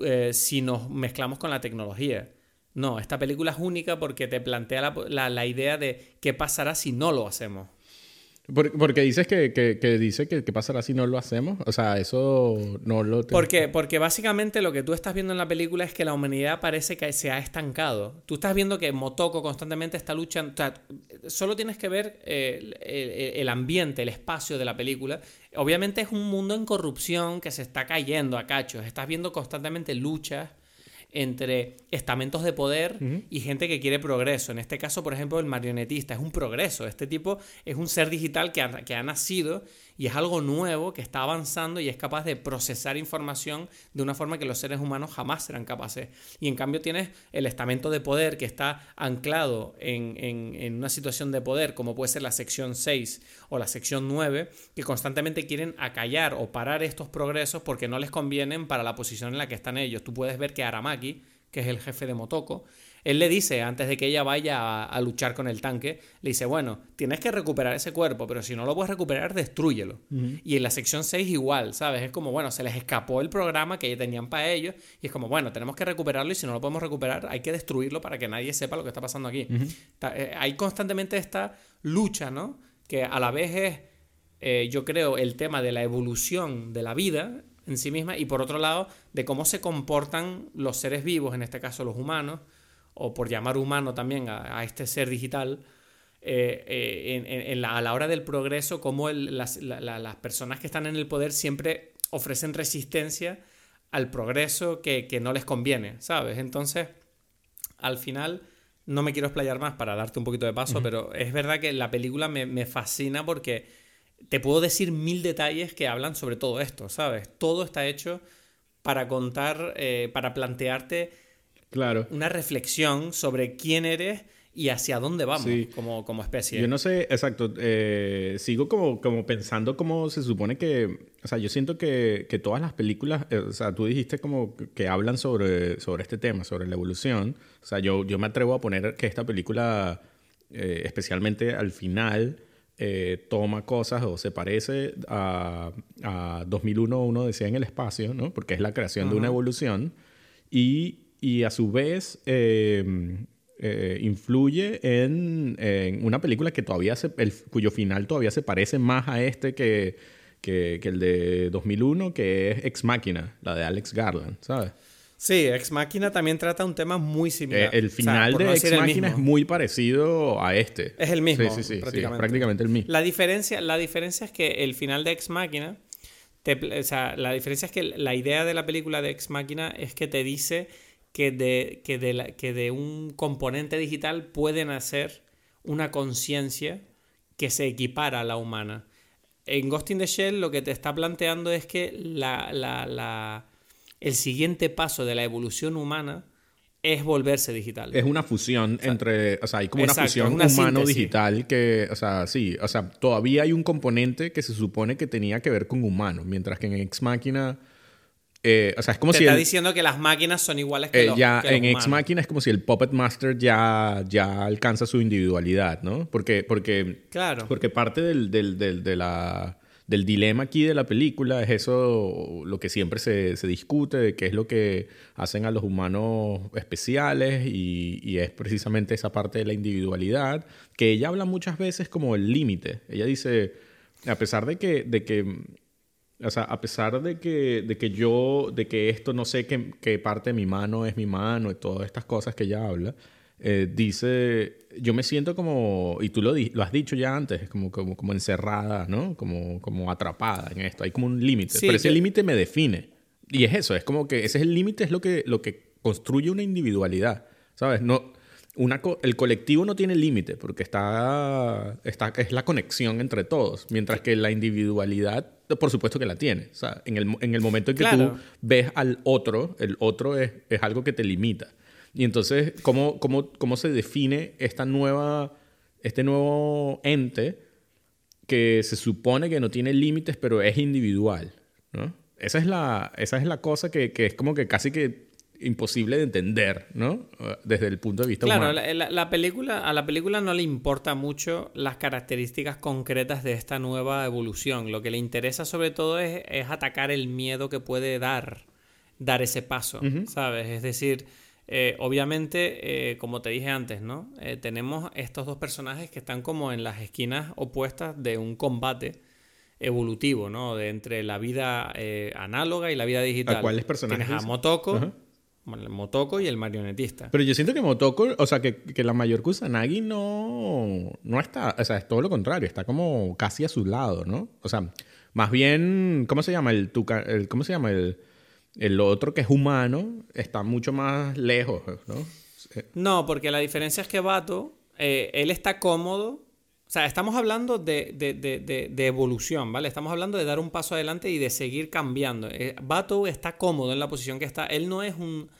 Speaker 1: eh, si nos mezclamos con la tecnología. No, esta película es única porque te plantea la, la- la idea de qué pasará si no lo hacemos.
Speaker 2: Por- porque dices que, que, que dice que, que pasará si no lo hacemos. O sea, eso no lo... te-
Speaker 1: ¿Por qué? Porque básicamente lo que tú estás viendo en la película es que la humanidad parece que se ha estancado. Tú estás viendo que Motoko constantemente está luchando. O sea, solo tienes que ver eh, el, el- el ambiente, el espacio de la película. Obviamente es un mundo en corrupción que se está cayendo a cachos. Estás viendo constantemente luchas entre estamentos de poder y gente que quiere progreso. En este caso, por ejemplo, el marionetista es un progreso. Este tipo es un ser digital que ha, que ha nacido y es algo nuevo que está avanzando y es capaz de procesar información de una forma que los seres humanos jamás serán capaces. Y en cambio tienes el estamento de poder que está anclado en, en- una situación de poder, como puede ser la sección 6 o la sección 9, que constantemente quieren acallar o parar estos progresos porque no les convienen para la posición en la que están ellos. Tú puedes ver que Aramaki, que es el jefe de Motoko, Él le dice, antes de que ella vaya a, luchar con el tanque, le dice, bueno, tienes que recuperar ese cuerpo, pero si no lo puedes recuperar, destrúyelo. Y en la sección 6 igual, ¿sabes? Es como, bueno, se les escapó el programa que tenían para ellos y es como, bueno, tenemos que recuperarlo y si no lo podemos recuperar, hay que destruirlo para que nadie sepa lo que está pasando aquí. Eh, hay constantemente esta lucha, ¿no? Que a la vez es, eh, yo creo, el tema de la evolución de la vida en sí misma y por otro lado de cómo se comportan los seres vivos, en este caso los humanos, o por llamar humano también a, este ser digital, eh, eh, en, a la hora del progreso, cómo las, personas que están en el poder siempre ofrecen resistencia al progreso que, no les conviene, ¿sabes? Entonces, al final, no me quiero explayar más para darte un poquito de paso, pero es verdad que la película me, me fascina porque te puedo decir mil detalles que hablan sobre todo esto, ¿sabes? Todo está hecho para contar, eh, para plantearte
Speaker 2: Claro.
Speaker 1: Una reflexión sobre quién eres y hacia dónde vamos como, como, especie.
Speaker 2: Yo no sé, exacto, eh, sigo como, como pensando cómo se supone que, o sea, yo siento que, que todas las películas, eh, o sea, tú dijiste como que hablan sobre, sobre este tema, sobre la evolución, o sea, yo, yo me atrevo a poner que esta película, eh, especialmente al final, toma cosas o se parece a, a 2001, uno decía en el espacio, ¿no? Porque es la creación de una evolución y y a su vez em, eh, influye en, una película que todavía se, cuyo final todavía se parece más a este que, que, el de 2001, que es Ex Máquina, la de Alex Garland, ¿sabes?
Speaker 1: Sí, Ex Máquina también trata un tema muy similar.
Speaker 2: Eh, el final de Ex Máquina es muy parecido a este.
Speaker 1: Es el mismo.
Speaker 2: Sí, sí, sí, prácticamente. prácticamente el mismo.
Speaker 1: La diferencia, la diferencia es que el final de Ex Máquina, o sea, la diferencia es que la idea de la película de Ex Máquina es que te dice que de, que de, que de un componente digital pueden hacer una conciencia que se equipara a la humana. En Ghost in the Shell lo que te está planteando es que la, la, el siguiente paso de la evolución humana es volverse digital.
Speaker 2: Es una fusión entre, o sea, hay como una fusión humano-digital que, o sea, sí, o sea, todavía hay un componente que se supone que tenía que ver con humano, mientras que en Ex Máquina eh, o sea, es como
Speaker 1: Te
Speaker 2: si.
Speaker 1: está diciendo que las máquinas son iguales que,
Speaker 2: eh, los, ya, En Ex Máquina es como si el Puppet Master ya, ya alcanza su individualidad, ¿no? Porque, porque,
Speaker 1: claro.
Speaker 2: porque parte del, del, del, de la, del dilema aquí de la película es eso, lo que siempre se, se discute, de qué es lo que hacen a los humanos especiales y, y es precisamente esa parte de la individualidad, que ella habla muchas veces como el límite. Ella dice, a pesar de que, de que o sea, a pesar de que, de que yo, de que esto no sé qué, qué parte de mi mano es mi mano y todas estas cosas que ella habla, eh, dice, yo me siento como, y tú lo, lo has dicho ya antes, como, como, como encerrada, ¿no? Como, como atrapada en esto. Hay como un límite, pero ese límite me define. Y es eso, es como que ese es el límite, es lo que, lo que construye una individualidad, ¿sabes? No, una el colectivo no tiene límite porque está, está, es la conexión entre todos, mientras que la individualidad, por supuesto que la tiene. O sea, en el, en el momento en que tú ves al otro, el otro es, es, algo que te limita. Y entonces, ¿cómo, cómo, cómo se define esta nueva, este nuevo ente que se supone que no tiene límites, pero es individual? ¿no? Esa, es la, esa es la cosa que, que es como que casi que imposible de entender, ¿no? Desde el punto de vista
Speaker 1: claro,
Speaker 2: humano.
Speaker 1: Claro, la, película, a la película no le importa mucho las características concretas de esta nueva evolución. Lo que le interesa sobre todo es, atacar el miedo que puede dar, dar ese paso, ¿sabes? Es decir, eh, obviamente, eh, como te dije antes, ¿no? Eh, tenemos estos dos personajes que están como en las esquinas opuestas de un combate evolutivo, ¿no? De entre la vida análoga y la vida digital.
Speaker 2: ¿A cuáles personajes?
Speaker 1: Tienes a Motoko, el Motoko y el marionetista.
Speaker 2: Pero yo siento que Motoko, o sea, que, que la mayor Kusanagi no, no está, o sea, es todo lo contrario, está como casi a su lado, ¿no? O sea, más bien, ¿cómo se llama? El, el ¿Cómo se llama? El, el otro que es humano está mucho más lejos, ¿no?
Speaker 1: No, porque la diferencia es que Bato, eh, él está cómodo o sea, estamos hablando de, de, de, de, evolución, ¿vale? Estamos hablando de dar un paso adelante y de seguir cambiando. Eh, Bato está cómodo en la posición que está. Él no es un,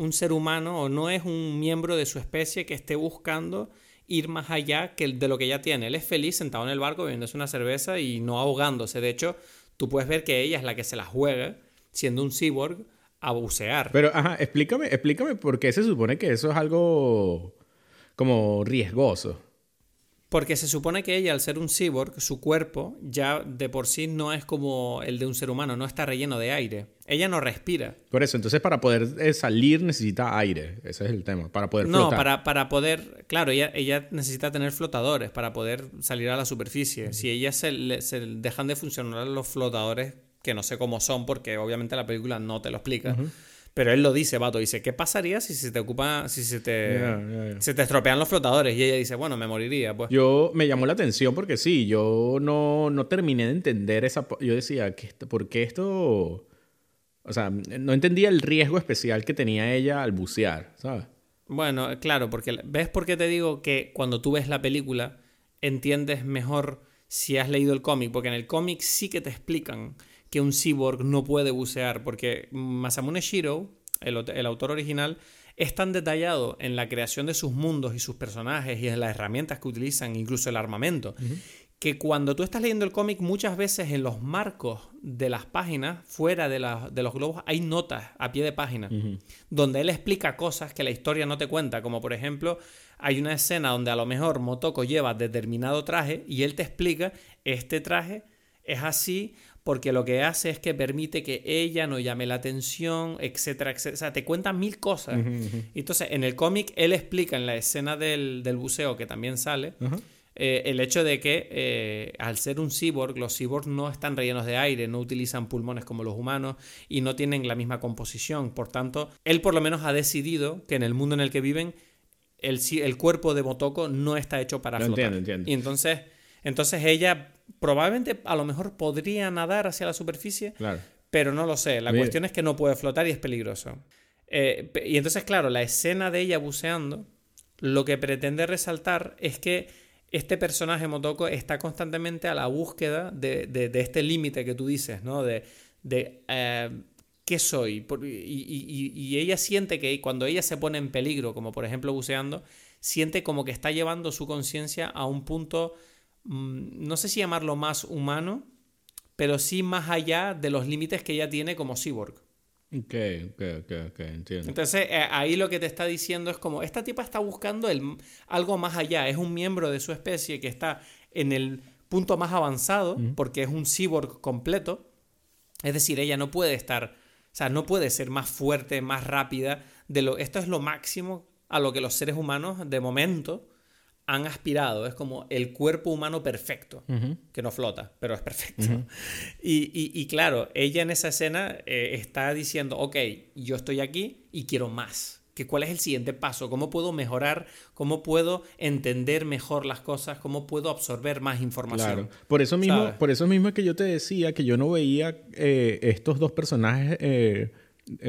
Speaker 1: un, ser humano o no es un miembro de su especie que esté buscando ir más allá que de lo que ya tiene. Él es feliz sentado en el barco bebiéndose una cerveza y no ahogándose. De hecho, tú puedes ver que ella es la que se la juega, siendo un cyborg, a bucear.
Speaker 2: Pero, ajá, explícame, explícame por qué se supone que eso es algo como riesgoso.
Speaker 1: Porque se supone que ella, al ser un cyborg, su cuerpo ya de por sí no es como el de un ser humano, no está relleno de aire. Ella no respira.
Speaker 2: Por eso, entonces para poder eh, salir necesita aire. Ese es el tema. Para poder
Speaker 1: No,
Speaker 2: flotar.
Speaker 1: para, para poder. Claro, ella, ella necesita tener flotadores para poder salir a la superficie. Si ella se, se dejan de funcionar los flotadores, que no sé cómo son, porque obviamente la película no te lo explica. Pero él lo dice, vato, dice, ¿qué pasaría si se te ocupa, si se te, se te estropean los flotadores? Y ella dice, bueno, me moriría, pues.
Speaker 2: Yo me llamó la atención porque sí, yo no, no terminé de entender esa... Yo decía, ¿qué ¿por qué esto...? O sea, no entendía el riesgo especial que tenía ella al bucear, ¿sabes?
Speaker 1: Bueno, claro, porque ¿ves por qué te digo que cuando tú ves la película entiendes mejor si has leído el cómic? Porque en el cómic sí que te explican que un cyborg no puede bucear, porque Masamune Shiro, el, autor original, es tan detallado en la creación de sus mundos y sus personajes y en las herramientas que utilizan, incluso el armamento, que cuando tú estás leyendo el cómic, muchas veces en los marcos de las páginas, fuera de, la- de los globos, hay notas a pie de página, donde él explica cosas que la historia no te cuenta, como por ejemplo, hay una escena donde a lo mejor Motoko lleva determinado traje y él te explica, este traje es así porque lo que hace es que permite que ella no llame la atención, etcétera, etcétera. O sea, te cuenta mil cosas. Entonces, en el cómic, él explica en la escena del, del buceo, que también sale, eh, el hecho de que eh, al ser un cyborg, los cyborgs no están rellenos de aire, no utilizan pulmones como los humanos y no tienen la misma composición. Por tanto, él por lo menos ha decidido que en el mundo en el que viven, el, el cuerpo de Motoko no está hecho para
Speaker 2: Lo
Speaker 1: flotar.
Speaker 2: entiendo, entiendo.
Speaker 1: Y entonces, entonces ella probablemente a lo mejor podría nadar hacia la superficie,
Speaker 2: Claro.
Speaker 1: pero no lo sé. La cuestión es que no puede flotar y es peligroso. Eh, y entonces, claro, la escena de ella buceando, lo que pretende resaltar es que este personaje Motoko está constantemente a la búsqueda de, de- de este límite que tú dices, ¿no? De, de eh, ¿qué soy? Y, y- y- ella siente que cuando ella se pone en peligro, como por ejemplo buceando, siente como que está llevando su conciencia a un punto, no sé si llamarlo más humano, pero sí más allá de los límites que ella tiene como cyborg.
Speaker 2: Ok, ok, ok, ok, entiendo.
Speaker 1: Entonces, eh, ahí lo que te está diciendo es como, esta tipa está buscando el, algo más allá, es un miembro de su especie que está en el punto más avanzado, porque es un cyborg completo. Es decir, ella no puede estar, o sea, no puede ser más fuerte, más rápida. De lo, esto es lo máximo a lo que los seres humanos, de momento, han aspirado. Es como el cuerpo humano perfecto, que no flota, pero es perfecto. y, y- y claro, ella en esa escena eh, está diciendo, ok, yo estoy aquí y quiero más. Que ¿Cuál es el siguiente paso? ¿Cómo puedo mejorar? ¿Cómo puedo entender mejor las cosas? ¿Cómo puedo absorber más información?
Speaker 2: Claro. Por eso mismo,
Speaker 1: ¿Sabes?
Speaker 2: por eso mismo es que yo te decía que yo no veía eh, estos dos personajes eh,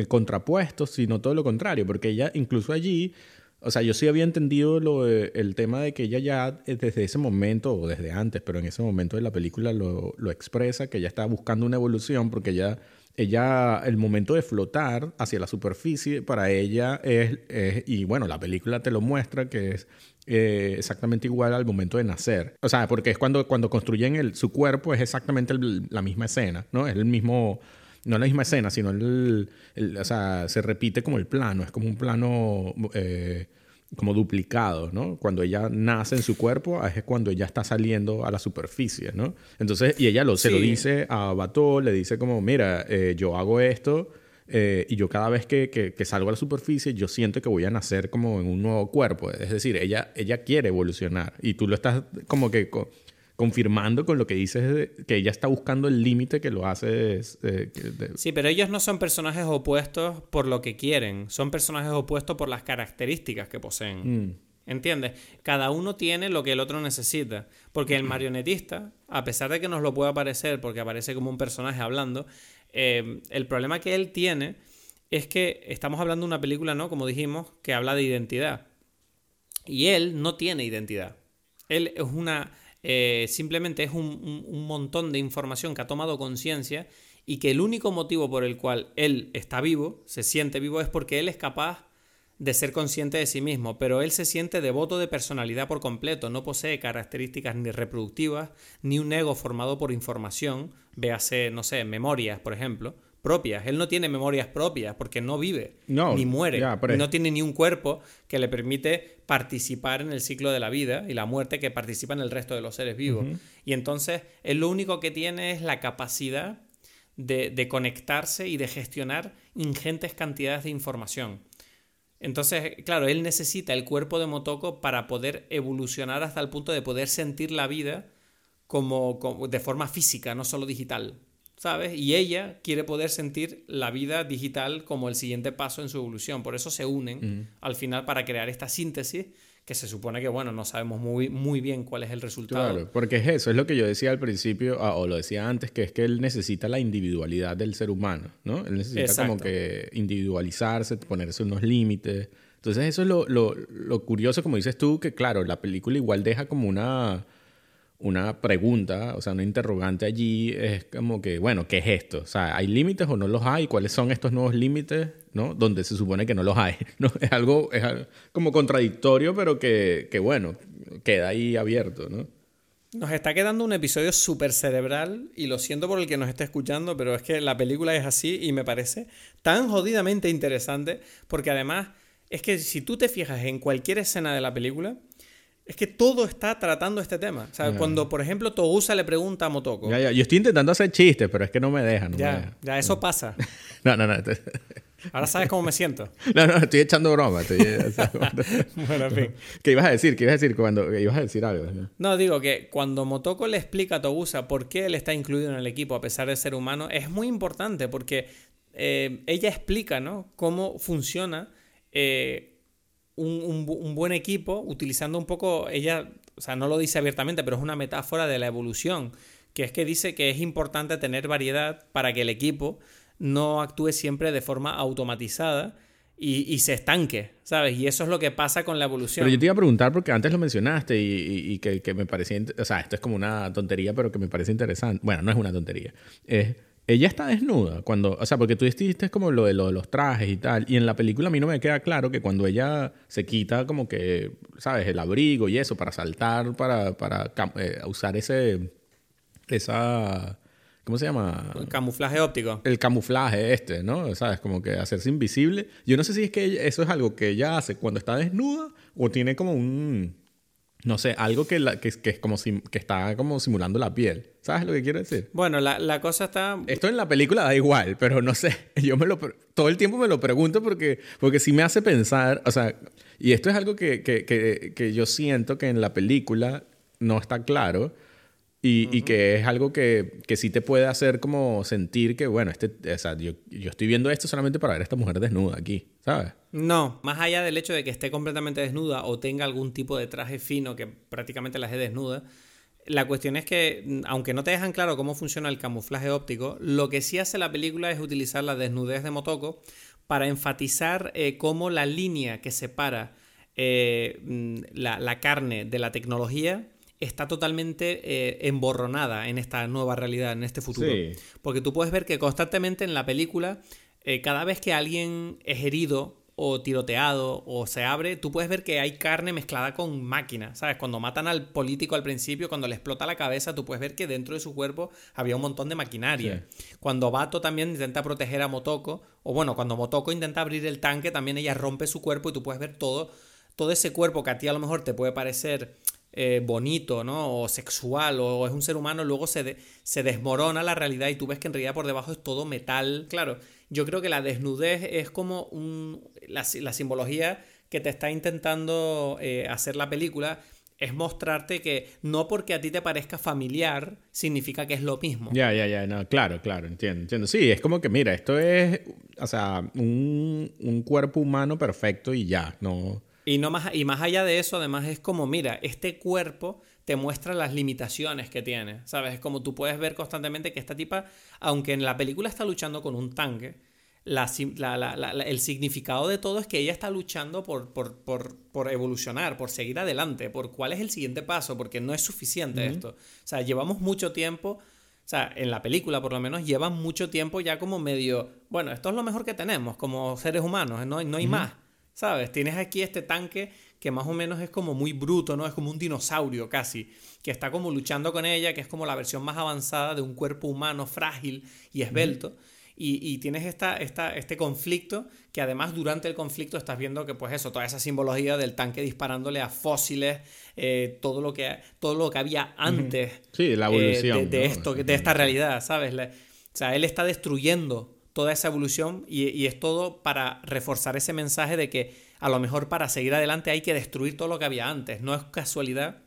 Speaker 2: contrapuestos, sino todo lo contrario, porque ella incluso allí, o sea, yo sí había entendido lo el tema de que ella ya eh, desde ese momento, o desde antes, pero en ese momento de la película lo, expresa, que ella está buscando una evolución, porque ella, ella, el momento de flotar hacia la superficie, para ella es, y bueno, la película te lo muestra, que es eh, exactamente igual al momento de nacer. O sea, porque es cuando, cuando construyen el, su cuerpo, es exactamente la misma escena, ¿no? Es el mismo, no la misma escena, sino el, el- o sea, se repite como el plano, es como un plano eh, como duplicado, ¿no? Cuando ella nace en su cuerpo, es cuando ella está saliendo a la superficie, ¿no? Entonces, y ella lo, se lo dice a Bato, le dice como, mira, eh, yo hago esto eh, y yo cada vez que, que- que salgo a la superficie, yo siento que voy a nacer como en un nuevo cuerpo. Es decir, ella, ella quiere evolucionar. Y tú lo estás como que confirmando con lo que dices, que ella está buscando el límite que lo hace... es, eh, que- de-
Speaker 1: Sí, pero ellos no son personajes opuestos por lo que quieren, son personajes opuestos por las características que poseen.
Speaker 2: Mm.
Speaker 1: ¿Entiendes? Cada uno tiene lo que el otro necesita. Porque el marionetista, a pesar de que nos lo pueda parecer, porque aparece como un personaje hablando, eh, el problema que él tiene es que estamos hablando de una película, ¿no? Como dijimos, que habla de identidad. Y él no tiene identidad. Él es una. Eh, simplemente es un, un- un montón de información que ha tomado conciencia y que el único motivo por el cual él está vivo, se siente vivo, es porque él es capaz de ser consciente de sí mismo, pero él se siente devoto de personalidad por completo, no posee características ni reproductivas, ni un ego formado por información, véase, no sé, memorias, por ejemplo, propias. Él no tiene memorias propias porque no vive,
Speaker 2: No,
Speaker 1: ni muere, no tiene ni un cuerpo que le permite participar en el ciclo de la vida y la muerte que participa en el resto de los seres vivos. Y entonces, él lo único que tiene es la capacidad de, de conectarse y de gestionar ingentes cantidades de información. Entonces, claro, él necesita el cuerpo de Motoko para poder evolucionar hasta el punto de poder sentir la vida como, como- de forma física, no solo digital. ¿Sabes? Y ella quiere poder sentir la vida digital como el siguiente paso en su evolución. Por eso se unen al final para crear esta síntesis que se supone que, bueno, no sabemos muy, muy bien cuál es el resultado.
Speaker 2: Claro, porque es eso, es lo que yo decía al principio, ah, o lo decía antes, que es que él necesita la individualidad del ser humano, ¿no? Él necesita como
Speaker 1: Exacto.
Speaker 2: que individualizarse, ponerse unos límites. Entonces eso es lo, lo, lo curioso, como dices tú, que claro, la película igual deja como una, una pregunta, o sea, una interrogante allí, es como que, bueno, ¿qué es esto? O sea, ¿hay límites o no los hay? ¿Cuáles son estos nuevos límites? ¿No? Donde se supone que no los hay. ¿no? Es algo, es algo como contradictorio, pero que, que, bueno, queda ahí abierto, ¿no?
Speaker 1: Nos está quedando un episodio súper cerebral y lo siento por el que nos esté escuchando, pero es que la película es así y me parece tan jodidamente interesante porque además es que si tú te fijas en cualquier escena de la película, es que todo está tratando este tema. O sea, cuando por ejemplo Togusa le pregunta a Motoko,
Speaker 2: Ya, ya. Yo estoy intentando hacer chistes, pero es que no me dejan. No, me
Speaker 1: ya,
Speaker 2: dejan.
Speaker 1: ya eso pasa.
Speaker 2: no, no, no.
Speaker 1: Ahora sabes cómo me siento.
Speaker 2: No, no, estoy echando broma. estoy- o sea, cuando-
Speaker 1: Bueno, en fin.
Speaker 2: ¿Qué ibas a decir? ¿Qué ibas a decir cuando ibas a decir algo? ¿no?
Speaker 1: No, digo que cuando Motoko le explica a Togusa por qué él está incluido en el equipo a pesar de ser humano, es muy importante porque eh, ella explica ¿no? cómo funciona eh, un, un bu- un buen equipo utilizando un poco, ella, o sea, no lo dice abiertamente, pero es una metáfora de la evolución, que es que dice que es importante tener variedad para que el equipo no actúe siempre de forma automatizada y, y se estanque, ¿sabes? Y eso es lo que pasa con la evolución.
Speaker 2: Pero yo te iba a preguntar porque antes lo mencionaste y, y- que, que me parecía... O sea, esto es como una tontería, pero que me parece interesante. Bueno, no es una tontería. Es, ella está desnuda cuando... O sea, porque tú dijiste como lo de, lo de los trajes y tal. Y en la película a mí no me queda claro que cuando ella se quita como que, ¿sabes? El abrigo y eso para saltar, para, para eh, usar ese... Esa... ¿Cómo se llama?
Speaker 1: Camuflaje óptico.
Speaker 2: el camuflaje este, ¿no? ¿Sabes? Como que hacerse invisible. Yo no sé si es que ella- eso es algo que ella hace cuando está desnuda o tiene como un... No sé, algo que, la- que, que es como sim- que está como simulando la piel. ¿Sabes lo que quiero decir?
Speaker 1: Bueno, la, la cosa está...
Speaker 2: Esto en la película da igual, pero no sé. Yo me lo... Todo el tiempo me lo pregunto porque, porque sí me hace pensar... O sea, y esto es algo que, que, que, que yo siento que en la película no está claro. Y, y que es algo que, que sí te puede hacer como sentir que, bueno, este, o sea, yo, yo estoy viendo esto solamente para ver a esta mujer desnuda aquí, ¿sabes?
Speaker 1: No, más allá del hecho de que esté completamente desnuda o tenga algún tipo de traje fino que prácticamente la deje desnuda, la cuestión es que, aunque no te dejan claro cómo funciona el camuflaje óptico, lo que sí hace la película es utilizar la desnudez de Motoko para enfatizar eh, cómo la línea que separa eh, mm, la, la carne de la tecnología está totalmente eh, emborronada en esta nueva realidad, en este futuro.
Speaker 2: Sí.
Speaker 1: Porque tú puedes ver que constantemente en la película, eh, cada vez que alguien es herido o tiroteado o se abre, tú puedes ver que hay carne mezclada con máquina, ¿sabes? Cuando matan al político al principio, cuando le explota la cabeza, tú puedes ver que dentro de su cuerpo había un montón de maquinaria. Cuando Bato también intenta proteger a Motoko, o bueno, cuando Motoko intenta abrir el tanque, también ella rompe su cuerpo y tú puedes ver todo, todo ese cuerpo que a ti a lo mejor te puede parecer eh, bonito, ¿no? O sexual, o es un ser humano, luego se, se desmorona la realidad y tú ves que en realidad por debajo es todo metal. Claro, yo creo que la desnudez es como un, la, la simbología que te está intentando eh, hacer la película. Es mostrarte que no porque a ti te parezca familiar significa que es lo mismo.
Speaker 2: Ya, ya, ya, no, claro, claro, entiendo, entiendo. Sí, es como que, mira, esto es, o sea, un, un cuerpo humano perfecto y ya, no...
Speaker 1: Y, no más, y más allá de eso, además es como, mira, este cuerpo te muestra las limitaciones que tiene, ¿sabes? Es como tú puedes ver constantemente que esta tipa, aunque en la película está luchando con un tanque, la la- la- el significado de todo es que ella está luchando por, por, por, por evolucionar, por seguir adelante, por cuál es el siguiente paso, porque no es suficiente esto. O sea, llevamos mucho tiempo, o sea, en la película por lo menos, llevan mucho tiempo ya como medio, bueno, esto es lo mejor que tenemos como seres humanos, no, hay- no hay más. ¿Sabes? Tienes aquí este tanque que más o menos es como muy bruto, ¿no? Es como un dinosaurio casi, que está como luchando con ella, que es como la versión más avanzada de un cuerpo humano frágil y esbelto. Y, tienes esta, esta, este conflicto que además durante el conflicto estás viendo que pues eso, toda esa simbología del tanque disparándole a fósiles, eh, todo, lo que, todo lo que había antes
Speaker 2: sí, la evolución,
Speaker 1: de, esto, de esta realidad, ¿sabes? o sea, él está destruyendo toda esa evolución y, y es todo para reforzar ese mensaje de que a lo mejor para seguir adelante hay que destruir todo lo que había antes. No es casualidad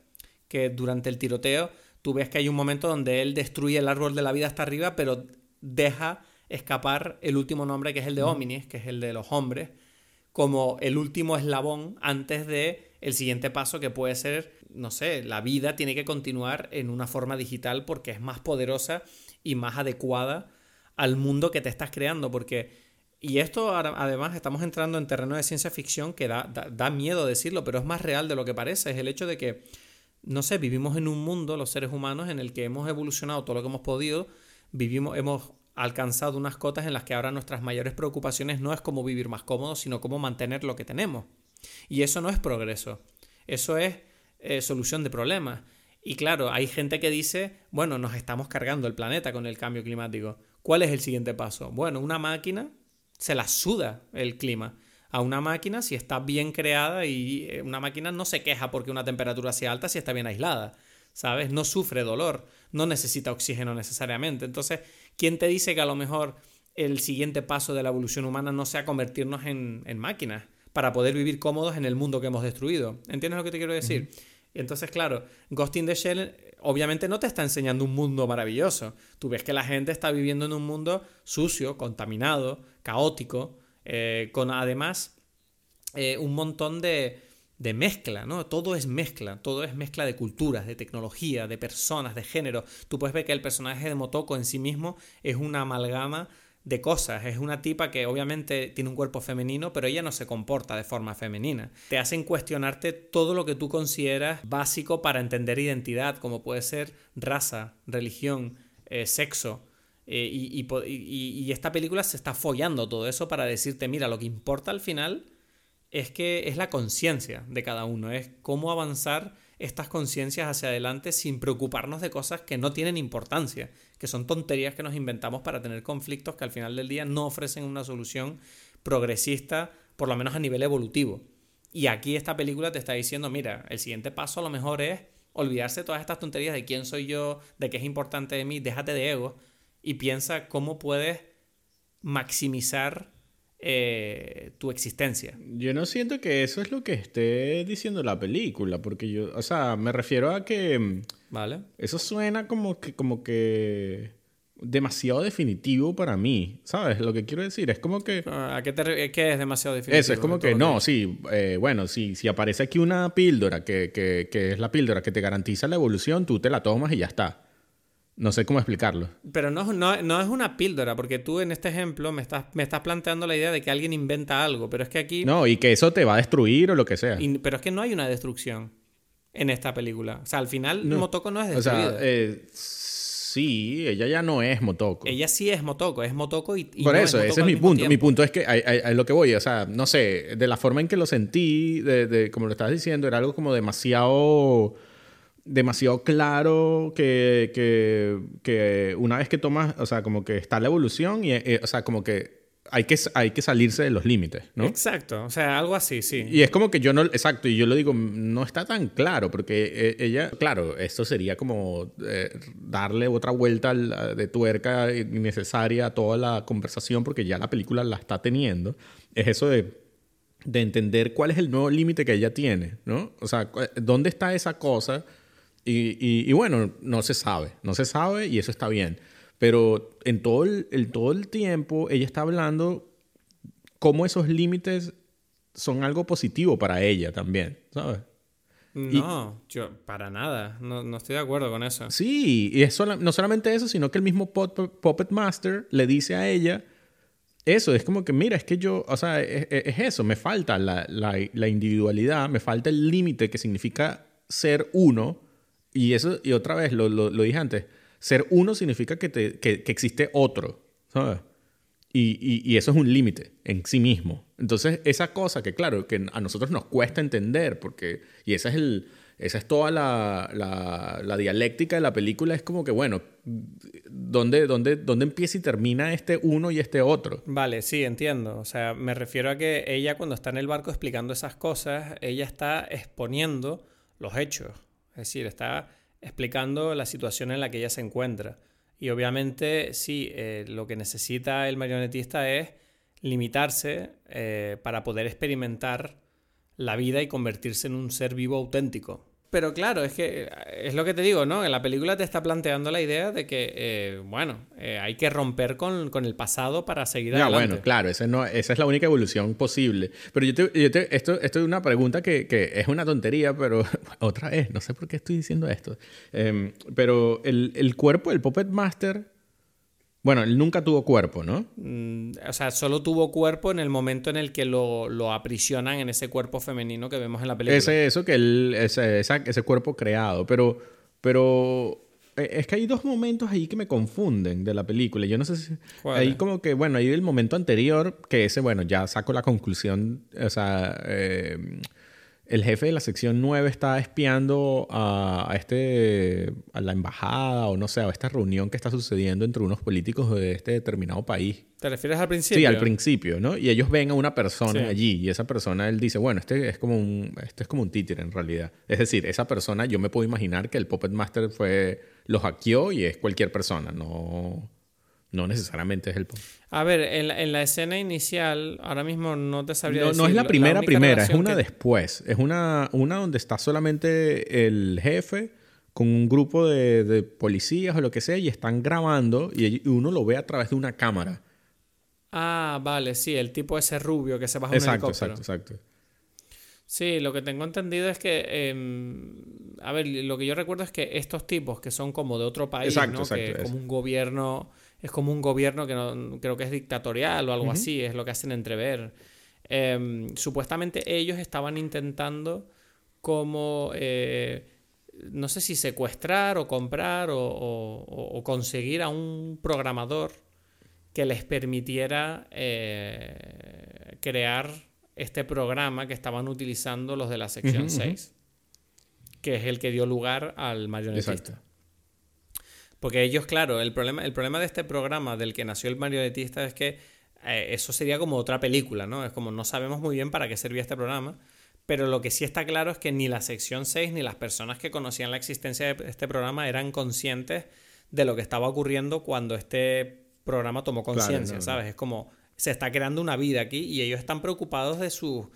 Speaker 1: que durante el tiroteo tú ves que hay un momento donde él destruye el árbol de la vida hasta arriba, pero deja escapar el último nombre que es el de Hominis, que es el de los hombres, como el último eslabón antes de el siguiente paso que puede ser, no sé, la vida tiene que continuar en una forma digital porque es más poderosa y más adecuada al mundo que te estás creando, porque y esto además estamos entrando en terreno de ciencia ficción que da, da, miedo decirlo, pero es más real de lo que parece. Es el hecho de que no sé, vivimos en un mundo, los seres humanos, en el que hemos evolucionado todo lo que hemos podido, vivimos, hemos alcanzado unas cotas en las que ahora nuestras mayores preocupaciones no es cómo vivir más cómodo, sino cómo mantener lo que tenemos. Y eso no es progreso, eso es eh, solución de problemas. Y claro, hay gente que dice, bueno, nos estamos cargando el planeta con el cambio climático. ¿Cuál es el siguiente paso? Bueno, una máquina se la suda el clima a una máquina si está bien creada y eh, una máquina no se queja porque una temperatura sea alta si está bien aislada, ¿sabes? No sufre dolor, no necesita oxígeno necesariamente. Entonces, ¿quién te dice que a lo mejor el siguiente paso de la evolución humana no sea convertirnos en, máquinas para poder vivir cómodos en el mundo que hemos destruido? ¿Entiendes lo que te quiero decir? Entonces, claro, Ghost in the Shell obviamente no te está enseñando un mundo maravilloso. Tú ves que la gente está viviendo en un mundo sucio, contaminado, caótico, eh, con además eh, un montón de, de, mezcla, ¿no? Todo es mezcla, todo es mezcla de culturas, de tecnología, de personas, de género. Tú puedes ver que el personaje de Motoko en sí mismo es una amalgama de cosas. Es una tipa que obviamente tiene un cuerpo femenino, pero ella no se comporta de forma femenina. Te hacen cuestionarte todo lo que tú consideras básico para entender identidad, como puede ser raza, religión, eh, sexo. Eh, y, esta película se está follando todo eso para decirte, mira, lo que importa al final es que es la conciencia de cada uno, es cómo avanzar estas conciencias hacia adelante sin preocuparnos de cosas que no tienen importancia, que son tonterías que nos inventamos para tener conflictos que al final del día no ofrecen una solución progresista, por lo menos a nivel evolutivo. Y aquí esta película te está diciendo, mira, el siguiente paso a lo mejor es olvidarse de todas estas tonterías de quién soy yo, de qué es importante de mí, déjate de ego y piensa cómo puedes maximizar eh, tu existencia.
Speaker 2: Yo no siento que eso es lo que esté diciendo la película, porque yo, o sea, me refiero a que... Mm,
Speaker 1: vale.
Speaker 2: Eso suena como que, como que demasiado definitivo para mí, ¿sabes? Lo que quiero decir es como que...
Speaker 1: ¿A qué, te, qué es demasiado definitivo?
Speaker 2: Eso, es como que no, sí, eh, bueno, si, si aparece aquí una píldora que, que, que es la píldora que te garantiza la evolución, tú te la tomas y ya está. No sé cómo explicarlo.
Speaker 1: Pero no, no, es una píldora, porque tú en este ejemplo me estás, me estás planteando la idea de que alguien inventa algo, pero es que aquí...
Speaker 2: No, y que eso te va a destruir o lo que sea.
Speaker 1: pero es que no hay una destrucción en esta película. O sea, al final Motoko no es destruida.
Speaker 2: O sea, eh, sí, ella ya no es Motoko.
Speaker 1: Ella sí es Motoko, es Motoko y...
Speaker 2: Por eso, ese es mi punto. Mi punto es que a, lo que voy, o sea, no sé, de la forma en que lo sentí, de, de como lo estabas diciendo, era algo como demasiado demasiado claro que, que, una vez que tomas, o sea, como que está la evolución y, eh, o sea, como que hay que, hay que salirse de los límites, ¿no?
Speaker 1: Exacto, o sea, algo así, sí.
Speaker 2: Y es como que yo no, exacto, y yo lo digo, no está tan claro, porque eh, ella, claro, esto sería como eh, darle otra vuelta de tuerca innecesaria a toda la conversación, porque ya la película la está teniendo. Es eso de, de entender cuál es el nuevo límite que ella tiene, ¿no? O sea, ¿dónde está esa cosa? Y, bueno, no se sabe, no se sabe y eso está bien. Pero en todo el, todo el tiempo ella está hablando cómo esos límites son algo positivo para ella también, ¿sabes?
Speaker 1: No, yo para nada, no, estoy de acuerdo con eso.
Speaker 2: Sí, y es no solamente eso, sino que el mismo Puppet Master le dice a ella eso, es como que, mira, es que yo, o sea, es, eso, me falta la, la individualidad, me falta el límite que significa ser uno y eso, y otra vez, lo, lo, dije antes, ser uno significa que, te, que, que existe otro, ¿sabes? Y, y, y, eso es un límite en sí mismo. Entonces, esa cosa que, claro, que a nosotros nos cuesta entender, porque, y ese es el, esa es toda la, la, dialéctica de la película. Es como que, bueno, ¿dónde, dónde, ¿dónde empieza y termina este uno y este otro?
Speaker 1: Vale, sí, entiendo. O sea, me refiero a que ella cuando está en el barco explicando esas cosas, ella está exponiendo los hechos. Es decir, está explicando la situación en la que ella se encuentra. Y obviamente, sí, eh, lo que necesita el marionetista es limitarse eh, para poder experimentar la vida y convertirse en un ser vivo auténtico. Pero claro, es que eh, es lo que te digo, ¿no? En la película te está planteando la idea de que, eh, bueno, eh, hay que romper con, el pasado para seguir
Speaker 2: ya, bueno, claro, esa, no, esa es la única evolución posible. Pero yo te, esto, esto es una pregunta que, que, es una tontería, pero otra vez, no sé por qué estoy diciendo esto. Em, pero el, el cuerpo del Puppet Master bueno, él nunca tuvo cuerpo, ¿no?
Speaker 1: Mm, o sea, solo tuvo cuerpo en el momento en el que lo, aprisionan en ese cuerpo femenino que vemos en la película.
Speaker 2: Ese, eso que él, ese, ese cuerpo creado. Pero, pero eh, es que hay dos momentos ahí que me confunden de la película. Yo no sé si. Ahí como que, bueno, hay el momento anterior, que ese, bueno, ya saco la conclusión. O sea. Eh, el jefe de la sección 9 está espiando a, este, a la embajada o no sé, a esta reunión que está sucediendo entre unos políticos de este determinado país.
Speaker 1: ¿Te refieres al principio?
Speaker 2: Sí, al principio, ¿no? Y ellos ven a una persona allí y esa persona, él dice, bueno, este es como un, este es como un títere en realidad. Es decir, esa persona, yo me puedo imaginar que el Puppet Master fue, lo hackeó y es cualquier persona, no... No necesariamente es el
Speaker 1: A ver, en la, escena inicial, ahora mismo no te sabría no, decir.
Speaker 2: No es la primera primera, es una después. Es una, una donde está solamente el jefe con un grupo de, policías o lo que sea y están grabando y uno lo ve a través de una cámara.
Speaker 1: Ah, vale, sí, el tipo ese rubio que se baja un
Speaker 2: exacto, Exacto, exacto.
Speaker 1: Sí, lo que tengo entendido es que, em, a ver, lo que yo recuerdo es que estos tipos que son como de otro país, ¿no? que como un gobierno es como un gobierno que no, creo que es dictatorial o algo así, es lo que hacen entrever. Em, supuestamente ellos estaban intentando como, eh, no sé si secuestrar o comprar o, conseguir a un programador que les permitiera eh, crear este programa que estaban utilizando los de la sección 6, que es el que dio lugar al marionetista. Porque ellos, claro, el problema, el problema de este programa del que nació el marionetista es que eh, eso sería como otra película, ¿no? Es como no sabemos muy bien para qué servía este programa, pero lo que sí está claro es que ni la sección 6 ni las personas que conocían la existencia de este programa eran conscientes de lo que estaba ocurriendo cuando este programa tomó conciencia, ¿sabes? Es como se está creando una vida aquí y ellos están preocupados de sus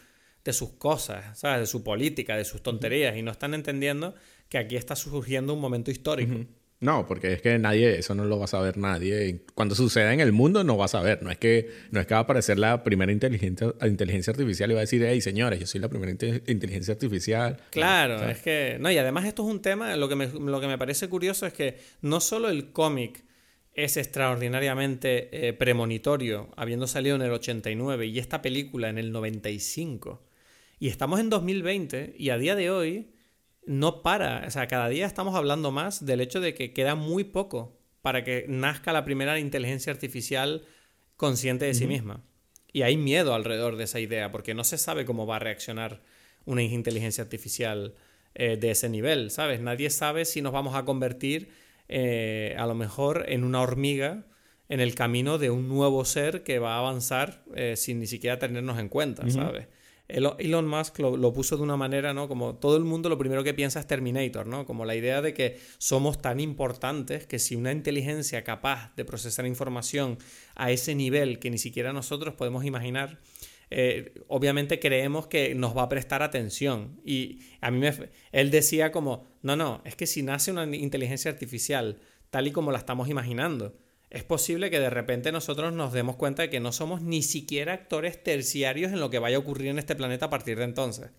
Speaker 1: de sus cosas, ¿sabes? De su política, de sus tonterías y no están entendiendo que aquí está surgiendo un momento histórico.
Speaker 2: No, porque es que nadie, eso no lo va a saber nadie. Cuando suceda en el mundo no va a saber. No es que, no es que va a aparecer la primera inteligencia, inteligencia artificial y va a decir, hey señores, yo soy la primera inteligencia artificial.
Speaker 1: Claro, es que. No, y además esto es un tema. Lo que me, lo que me parece curioso es que no solo el cómic es extraordinariamente eh, premonitorio, habiendo salido en el 89, y esta película en el 95. Y estamos en 2020, y a día de hoy no para. O sea, cada día estamos hablando más del hecho de que queda muy poco para que nazca la primera inteligencia artificial consciente de sí misma. Y hay miedo alrededor de esa idea, porque no se sabe cómo va a reaccionar una inteligencia artificial eh, de ese nivel, ¿sabes? Nadie sabe si nos vamos a convertir eh, a lo mejor en una hormiga en el camino de un nuevo ser que va a avanzar eh, sin ni siquiera tenernos en cuenta, ¿sabes? Elon Musk lo, puso de una manera, ¿no? Como todo el mundo lo primero que piensa es Terminator, ¿no? Como la idea de que somos tan importantes que si una inteligencia capaz de procesar información a ese nivel que ni siquiera nosotros podemos imaginar, eh, obviamente creemos que nos va a prestar atención. Y a mí me, él decía como, no, no, es que si nace una inteligencia artificial tal y como la estamos imaginando, es posible que de repente nosotros nos demos cuenta de que no somos ni siquiera actores terciarios en lo que vaya a ocurrir en este planeta a partir de entonces.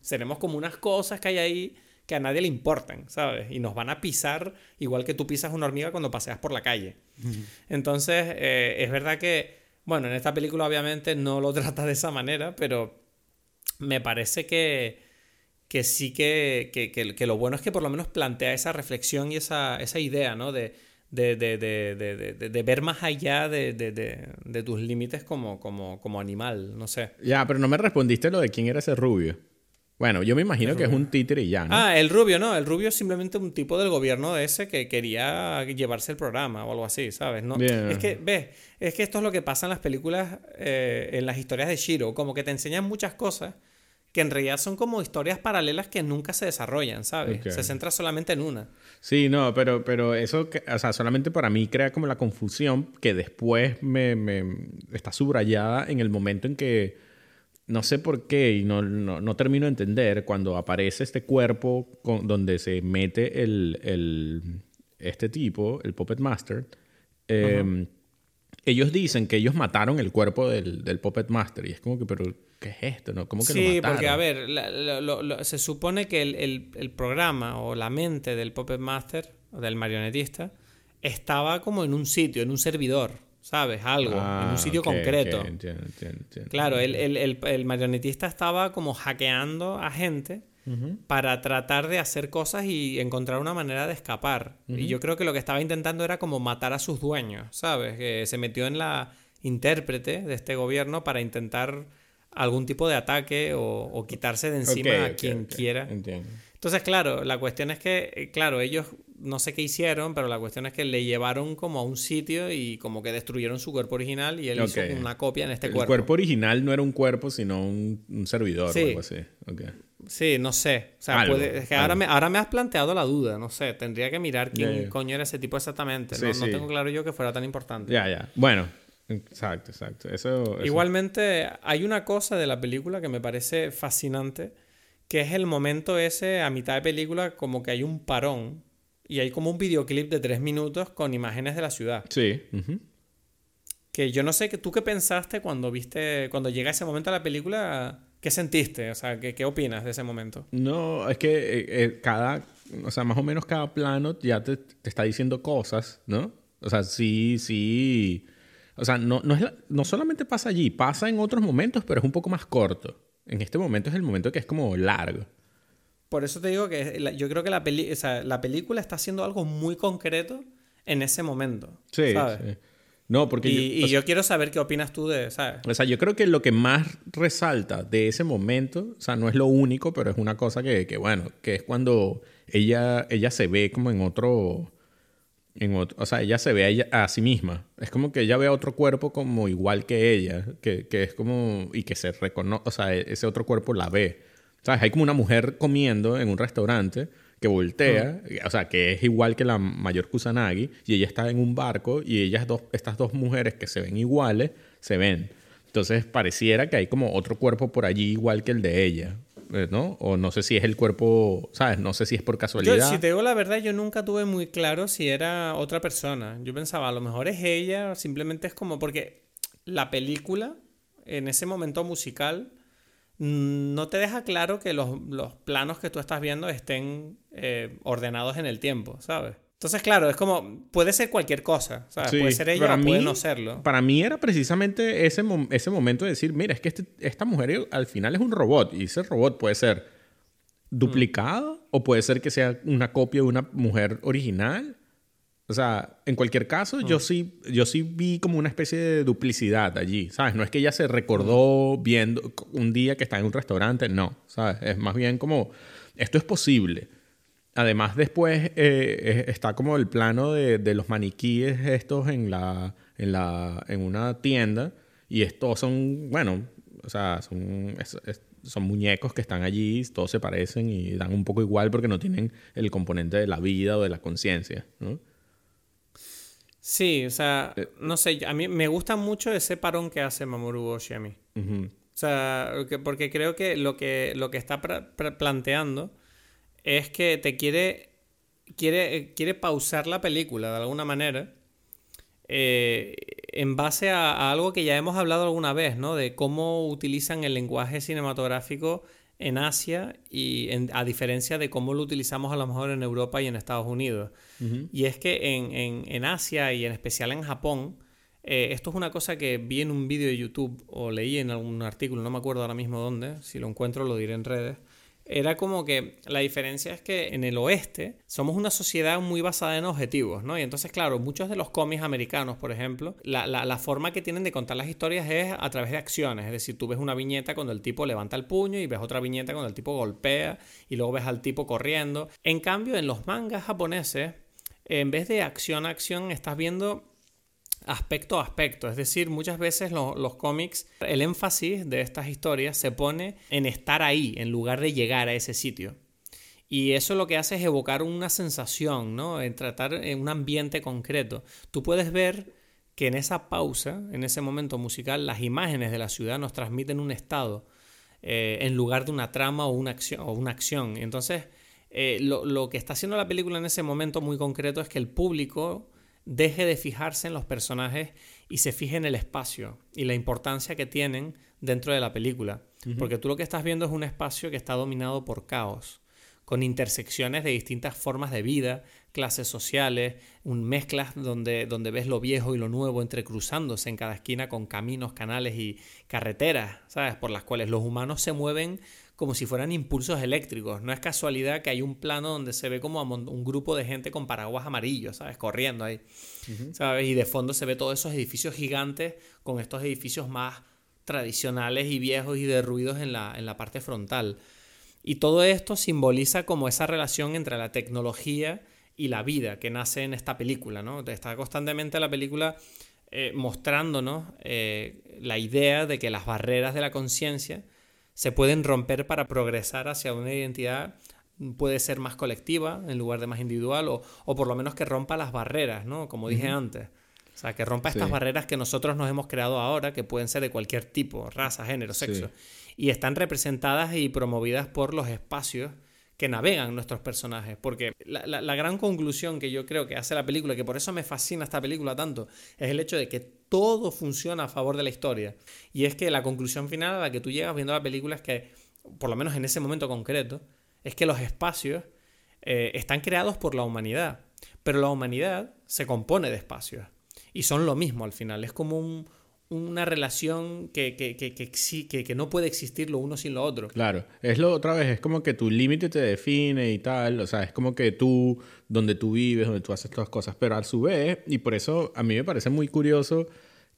Speaker 1: Seremos como unas cosas que hay ahí que a nadie le importan, ¿sabes? Y nos van a pisar igual que tú pisas una hormiga cuando paseas por la calle. Entonces, eh, es verdad que, bueno, en esta película obviamente no lo trata de esa manera, pero me parece que, que sí que, que, lo bueno es que por lo menos plantea esa reflexión y esa, esa idea, ¿no? De, de, de, de, de, ver más allá de, tus límites como, como, como animal, no sé.
Speaker 2: Ya, pero no me respondiste lo de quién era ese rubio. Bueno, yo me imagino que es un títere y ya, ¿no?
Speaker 1: Ah, el rubio, no. El rubio es simplemente un tipo del gobierno ese que quería llevarse el programa o algo así, ¿sabes? No, Es que, ves, es que esto es lo que pasa en las películas, eh, en las historias de Shiro. Como que te enseñan muchas cosas que en realidad son como historias paralelas que nunca se desarrollan, ¿sabes? Se centra solamente en una.
Speaker 2: Sí, no, pero, pero eso, o sea, solamente para mí crea como la confusión que después me, me está subrayada en el momento en que no sé por qué y no, no, termino de entender cuando aparece este cuerpo con, donde se mete el, el, este tipo, el Puppet Master. Em, ellos dicen que ellos mataron el cuerpo del, del, Puppet Master y es como que, pero ¿qué es esto? ¿no? ¿Cómo que
Speaker 1: sí,
Speaker 2: lo mataron?
Speaker 1: porque a ver, se supone que el, el, programa o la mente del Puppet Master o del marionetista estaba como en un sitio, en un servidor. ¿sabes? Algo, en un ah, sitio concreto. claro, el, el, el, marionetista estaba como hackeando a gente para tratar de hacer cosas y encontrar una manera de escapar. Y yo creo que lo que estaba intentando era como matar a sus dueños, ¿sabes? Que se metió en la intérprete de este gobierno para intentar algún tipo de ataque o, quitarse de encima a quien quiera. Entonces, claro, la cuestión es que, claro, ellos no sé qué hicieron, pero la cuestión es que le llevaron como a un sitio y como que destruyeron su cuerpo original y él hizo una copia en este cuerpo.
Speaker 2: El cuerpo original no era un cuerpo, sino un, servidor o algo así.
Speaker 1: Sí, no sé. O sea, es que ahora me, ahora me has planteado la duda, no sé. Tendría que mirar quién coño era ese tipo exactamente. no, no tengo claro yo que fuera tan importante.
Speaker 2: Ya, ya. Bueno, exacto, exacto. eso...
Speaker 1: Igualmente, hay una cosa de la película que me parece fascinante que es el momento ese a mitad de película como que hay un parón y hay como un videoclip de tres minutos con imágenes de la ciudad.
Speaker 2: Sí.
Speaker 1: Que yo no sé, ¿tú qué pensaste cuando viste, cuando llega ese momento a la película? ¿Qué sentiste? O sea, ¿qué, qué opinas de ese momento?
Speaker 2: No, es que eh, eh, cada, o sea, más o menos cada plano ya te, te, está diciendo cosas, ¿no? O sea, sí, sí. O sea, no, no, es no solamente pasa allí, pasa en otros momentos, pero es un poco más corto. En este momento es el momento que es como largo.
Speaker 1: Por eso te digo que yo creo que la, peli la película está haciendo algo muy concreto en ese momento. Sí, ¿sabes?
Speaker 2: No, porque
Speaker 1: y, yo, y yo quiero saber qué opinas tú de, ¿sabes?
Speaker 2: O sea, yo creo que lo que más resalta de ese momento, o sea, no es lo único, pero es una cosa que, que bueno, que es cuando ella, ella se ve como en otro, en otro, o sea, ella se ve a, ella, a sí misma. Es como que ella ve a otro cuerpo como igual que ella, que, que es como, y que se reconoce, o sea, ese otro cuerpo la ve. ¿Sabes? Hay como una mujer comiendo en un restaurante que voltea, o sea, que es igual que la mayor Kusanagi, y ella está en un barco y ellas dos, estas dos mujeres que se ven iguales, se ven. Entonces pareciera que hay como otro cuerpo por allí igual que el de ella, ¿no? O no sé si es el cuerpo, ¿sabes? No sé si es por casualidad.
Speaker 1: Yo, si te digo la verdad, yo nunca tuve muy claro si era otra persona. Yo pensaba, a lo mejor es ella, simplemente es como porque la película, en ese momento musical, no te deja claro que los, planos que tú estás viendo estén eh, ordenados en el tiempo, ¿sabes? Entonces, claro, es como, puede ser cualquier cosa, ¿sabes? puede ser ella o puede no serlo.
Speaker 2: Para mí era precisamente ese, ese momento de decir, mira, es que este, esta mujer al final es un robot y ese robot puede ser duplicado o puede ser que sea una copia de una mujer original o sea, en cualquier caso, yo, mm. sí, yo sí vi como una especie de duplicidad allí, ¿sabes? No es que ella se recordó viendo un día que está en un restaurante, no, ¿sabes? Es más bien como, esto es posible. Además, después eh, está como el plano de, de, los maniquíes estos en, la, en, la, en una tienda y estos son, bueno, o sea, son, son muñecos que están allí, todos se parecen y dan un poco igual porque no tienen el componente de la vida o de la conciencia, ¿no?
Speaker 1: Sí, o sea, eh, no sé, a mí me gusta mucho ese parón que hace Mamoru Oshimi. O sea, porque creo que lo que, lo que está planteando es que te quiere, quiere, quiere pausar la película de alguna manera eh, en base a, algo que ya hemos hablado alguna vez, ¿no? De cómo utilizan el lenguaje cinematográfico en Asia y a diferencia de cómo lo utilizamos a lo mejor en Europa y en Estados Unidos. Y es que en, Asia y en especial en Japón, eh, esto es una cosa que vi en un vídeo de YouTube o leí en algún artículo, no me acuerdo ahora mismo dónde, si lo encuentro lo diré en redes, era como que la diferencia es que en el oeste somos una sociedad muy basada en objetivos, ¿no? Y entonces, claro, muchos de los cómics americanos, por ejemplo, la, la, forma que tienen de contar las historias es a través de acciones. Es decir, tú ves una viñeta cuando el tipo levanta el puño y ves otra viñeta cuando el tipo golpea y luego ves al tipo corriendo. En cambio, en los mangas japoneses, en vez de acción a acción, estás viendo aspecto a aspecto. Es decir, muchas veces los cómics, el énfasis de estas historias se pone en estar ahí, en lugar de llegar a ese sitio. Y eso lo que hace es evocar una sensación, ¿no? En tratar en un ambiente concreto. Tú puedes ver que en esa pausa, en ese momento musical, las imágenes de la ciudad nos transmiten un estado eh, en lugar de una trama o una acción. O una acción. Entonces, eh, lo, lo que está haciendo la película en ese momento muy concreto es que el público deje de fijarse en los personajes y se fije en el espacio y la importancia que tienen dentro de la película. Porque tú lo que estás viendo es un espacio que está dominado por caos, con intersecciones de distintas formas de vida, clases sociales, un mezclas donde, donde ves lo viejo y lo nuevo entrecruzándose en cada esquina con caminos, canales y carreteras, ¿sabes? Por las cuales los humanos se mueven como si fueran impulsos eléctricos. No es casualidad que hay un plano donde se ve como un grupo de gente con paraguas amarillos, ¿sabes? Corriendo ahí, ¿sabes? Y de fondo se ve todos esos edificios gigantes con estos edificios más tradicionales y viejos y derruidos en la, en la parte frontal. Y todo esto simboliza como esa relación entre la tecnología y la vida que nace en esta película, ¿no? Está constantemente la película eh, mostrándonos eh, la idea de que las barreras de la conciencia se pueden romper para progresar hacia una identidad puede ser más colectiva en lugar de más individual o, o por lo menos que rompa las barreras, ¿no? Como dije antes. O sea, que rompa estas barreras que nosotros nos hemos creado ahora, que pueden ser de cualquier tipo, raza, género, sexo, y están representadas y promovidas por los espacios que navegan nuestros personajes. Porque la, la, gran conclusión que yo creo que hace la película, que por eso me fascina esta película tanto, es el hecho de que todo funciona a favor de la historia. Y es que la conclusión final a la que tú llegas viendo la película es que, por lo menos en ese momento concreto, es que los espacios eh, están creados por la humanidad. Pero la humanidad se compone de espacios. Y son lo mismo al final. Es como un, una relación que, que, que, que, no puede existir lo uno sin lo otro.
Speaker 2: Claro, es lo otra vez, es como que tu límite te define y tal, o sea, es como que tú, donde tú vives, donde tú haces todas cosas, pero a su vez, y por eso a mí me parece muy curioso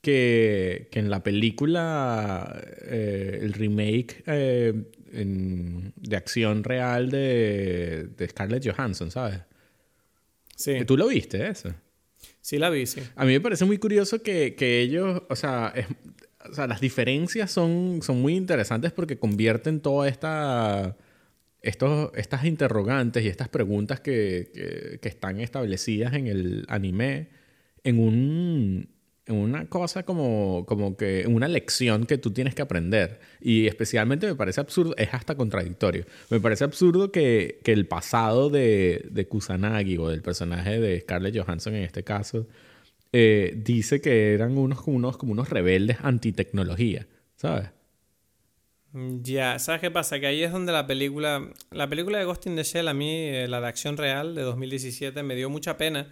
Speaker 2: que, en la película, eh, el remake eh, de acción real de, de Scarlett Johansson, ¿sabes? Sí. ¿Tú lo viste eso?
Speaker 1: Sí, la vi, sí.
Speaker 2: A mí me parece muy curioso que, ellos, o sea, o sea, las diferencias son, son muy interesantes porque convierten toda esta... Estos, estas interrogantes y estas preguntas que, que están establecidas en el anime en un, una cosa como, como que una lección que tú tienes que aprender. Y especialmente me parece absurdo, es hasta contradictorio. Me parece absurdo que, que el pasado de, de, Kusanagi o del personaje de Scarlett Johansson en este caso eh, dice que eran unos, unos, como unos rebeldes antitecnología, ¿sabes?
Speaker 1: Ya, ¿sabes qué pasa? Que ahí es donde la película, la película de Ghost in the Shell, a mí, eh, la de acción real de 2017, me dio mucha pena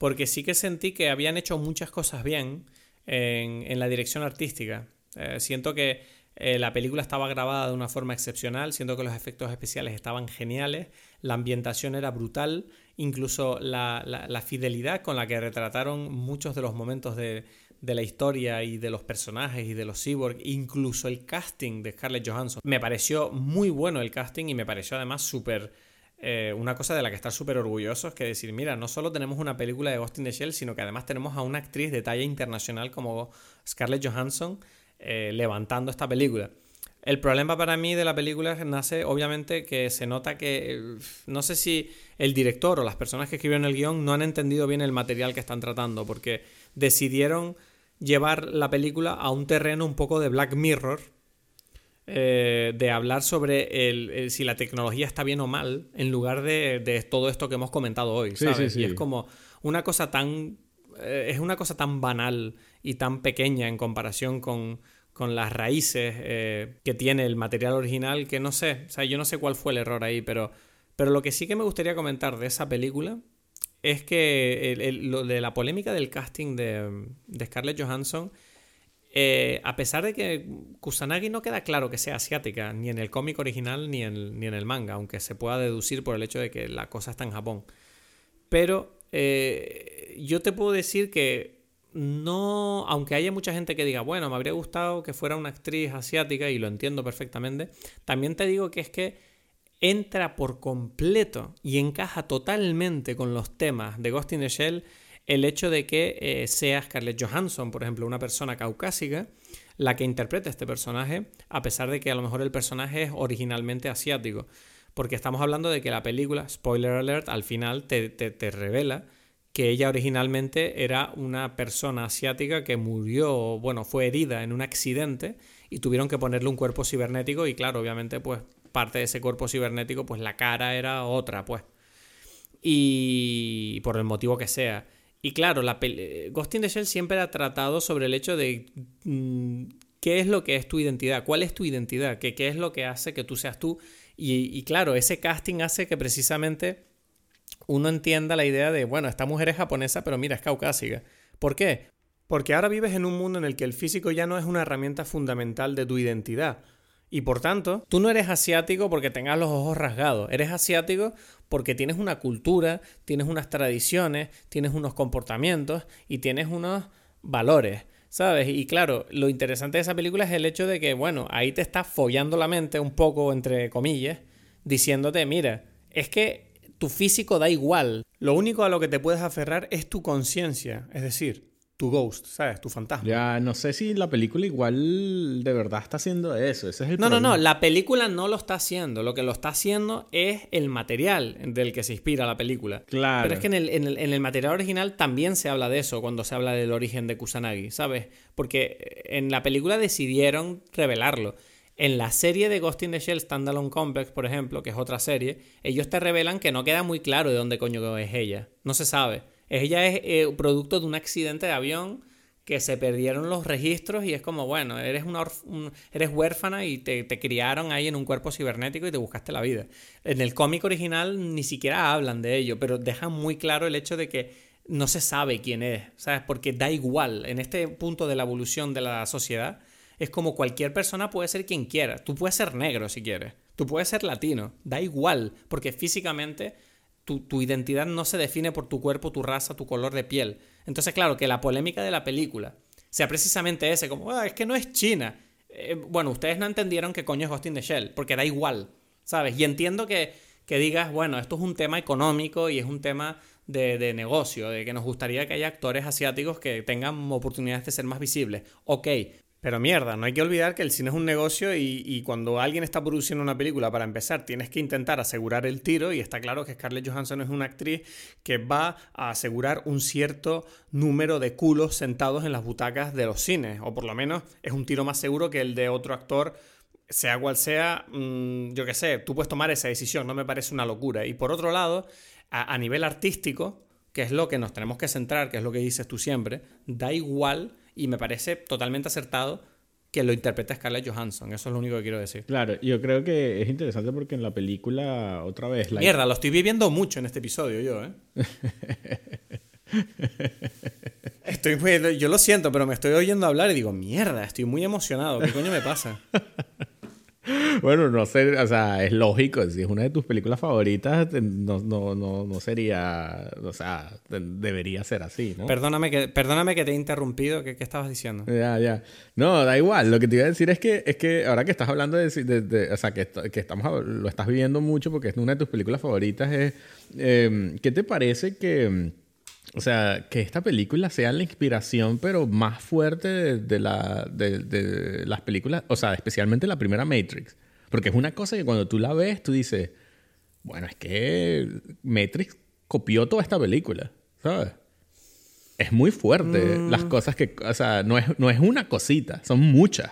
Speaker 1: porque sí que sentí que habían hecho muchas cosas bien en, la dirección artística. Eh, siento que eh, la película estaba grabada de una forma excepcional, siento que los efectos especiales estaban geniales, la ambientación era brutal, incluso la, fidelidad con la que retrataron muchos de los momentos de, de, la historia y de los personajes y de los cyborgs, incluso el casting de Scarlett Johansson. Me pareció muy bueno el casting y me pareció además súper eh, una cosa de la que estar súper orgullosos, que decir, mira, no solo tenemos una película de Ghost in the Shell, sino que además tenemos a una actriz de talla internacional como Scarlett Johansson eh, levantando esta película. El problema para mí de la película nace, obviamente, que se nota que no sé si el director o las personas que escribieron el guion no han entendido bien el material que están tratando, porque decidieron llevar la película a un terreno un poco de Black Mirror, eh, de hablar sobre el, si la tecnología está bien o mal, en lugar de, todo esto que hemos comentado hoy, ¿sabes? Y es como una cosa tan. Eh, es una cosa tan banal y tan pequeña en comparación con, con las raíces eh, que tiene el material original, que no sé, o sea, yo no sé cuál fue el error ahí, pero, pero lo que sí que me gustaría comentar de esa película es que lo de la polémica del casting de, de Scarlett Johansson eh, a pesar de que Kusanagi no queda claro que sea asiática, ni en el cómic original ni en, el manga, aunque se pueda deducir por el hecho de que la cosa está en Japón. Pero eh, yo te puedo decir que no, aunque haya mucha gente que diga, bueno, me habría gustado que fuera una actriz asiática, y lo entiendo perfectamente, también te digo que es que entra por completo y encaja totalmente con los temas de Ghost in the Shell el hecho de que eh, sea Scarlett Johansson, por ejemplo, una persona caucásica, la que interpreta este personaje, a pesar de que a lo mejor el personaje es originalmente asiático. Porque estamos hablando de que la película, spoiler alert, al final te, te revela que ella originalmente era una persona asiática que murió, bueno, fue herida en un accidente y tuvieron que ponerle un cuerpo cibernético y claro, obviamente pues parte de ese cuerpo cibernético pues la cara era otra, pues. Y por el motivo que sea. Y claro, la Ghost in the Shell siempre ha tratado sobre el hecho de mm, qué es lo que es tu identidad, cuál es tu identidad, ¿Qué, qué es lo que hace que tú seas tú. Y, claro, ese casting hace que precisamente uno entienda la idea de, bueno, esta mujer es japonesa, pero mira, es caucásica. ¿Por qué? Porque ahora vives en un mundo en el que el físico ya no es una herramienta fundamental de tu identidad. Y por tanto, tú no eres asiático porque tengas los ojos rasgados, eres asiático porque tienes una cultura, tienes unas tradiciones, tienes unos comportamientos y tienes unos valores. ¿Sabes? Y claro, lo interesante de esa película es el hecho de que, bueno, ahí te está follando la mente un poco, entre comillas, diciéndote, mira, es que tu físico da igual. Lo único a lo que te puedes aferrar es tu conciencia. Es decir, tu ghost, ¿sabes? Tu fantasma.
Speaker 2: Ya, no sé si la película igual de verdad está haciendo eso. Ese es el
Speaker 1: no, no, no, la película no lo está haciendo. Lo que lo está haciendo es el material del que se inspira la película.
Speaker 2: Claro.
Speaker 1: Pero es que en el, en el, material original también se habla de eso cuando se habla del origen de Kusanagi, ¿sabes? Porque en la película decidieron revelarlo. En la serie de Ghost in the Shell Standalone Complex, por ejemplo, que es otra serie, ellos te revelan que no queda muy claro de dónde coño es ella. No se sabe. Ella es eh, producto de un accidente de avión que se perdieron los registros y es como, bueno, eres, una eres huérfana y te, te, criaron ahí en un cuerpo cibernético y te buscaste la vida. En el cómic original ni siquiera hablan de ello, pero dejan muy claro el hecho de que no se sabe quién es, ¿sabes? Porque da igual, en este punto de la evolución de la sociedad, es como cualquier persona puede ser quien quiera. Tú puedes ser negro si quieres, tú puedes ser latino, da igual, porque físicamente tu, identidad no se define por tu cuerpo, tu raza, tu color de piel. Entonces, claro, que la polémica de la película sea precisamente ese, como, ah, es que no es China. Eh, bueno, ustedes no entendieron qué coño es Ghost the Shell, porque da igual, ¿sabes? Y entiendo que, que digas, bueno, esto es un tema económico y es un tema de, de, negocio, de que nos gustaría que haya actores asiáticos que tengan oportunidades de ser más visibles. Ok, pero mierda, no hay que olvidar que el cine es un negocio y, cuando alguien está produciendo una película, para empezar, tienes que intentar asegurar el tiro y está claro que Scarlett Johansson es una actriz que va a asegurar un cierto número de culos sentados en las butacas de los cines, o por lo menos es un tiro más seguro que el de otro actor, sea cual sea, mm, yo qué sé, tú puedes tomar esa decisión, no me parece una locura. Y por otro lado, a nivel artístico, que es lo que nos tenemos que centrar, que es lo que dices tú siempre, da igual y me parece totalmente acertado que lo interprete Scarlett Johansson. Eso es lo único que quiero decir.
Speaker 2: Claro, yo creo que es interesante porque en la película, otra vez...
Speaker 1: La... Mierda, lo estoy viviendo mucho en este episodio yo, ¿eh? estoy yo lo siento, pero me estoy oyendo hablar y digo, mierda, estoy muy emocionado. ¿Qué coño me pasa?
Speaker 2: Bueno, no sé, o sea, es lógico, si es una de tus películas favoritas, no, no, no, no sería, o sea, debería ser así, ¿no?
Speaker 1: Perdóname que, perdóname que te he interrumpido, ¿qué, estabas diciendo?
Speaker 2: Ya, ya. No, da igual, lo que te iba a decir es que, es que ahora que estás hablando de, de, o sea, que, que, estamos, lo estás viendo mucho porque es una de tus películas favoritas, es, em, ¿qué te parece que o sea, que esta película sea la inspiración, pero más fuerte de, la, de, las películas, o sea, especialmente la primera Matrix. Porque es una cosa que cuando tú la ves, tú dices, bueno, es que Matrix copió toda esta película, ¿sabes? Es muy fuerte las mm. cosas que, o sea, no es, no es una cosita, son muchas.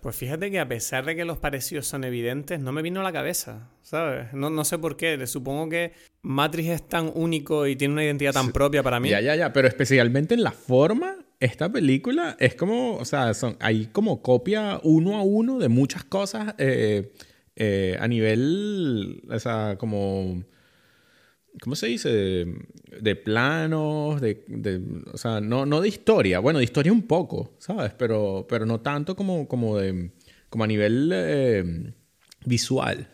Speaker 1: Pues fíjate que a pesar de que los parecidos son evidentes, no me vino a la cabeza, ¿sabes? No, no sé por qué. Supongo que Matrix es tan único y tiene una identidad tan propia para mí.
Speaker 2: Ya, ya, ya. Pero especialmente en la forma, esta película es como, o sea, son, hay como copia uno a uno de muchas cosas eh, eh, a nivel, o sea, como ¿cómo se dice? De, planos, de, o sea, no, no de historia. Bueno, de historia un poco, ¿sabes? Pero, pero no tanto como, como, de, como a nivel eh, visual.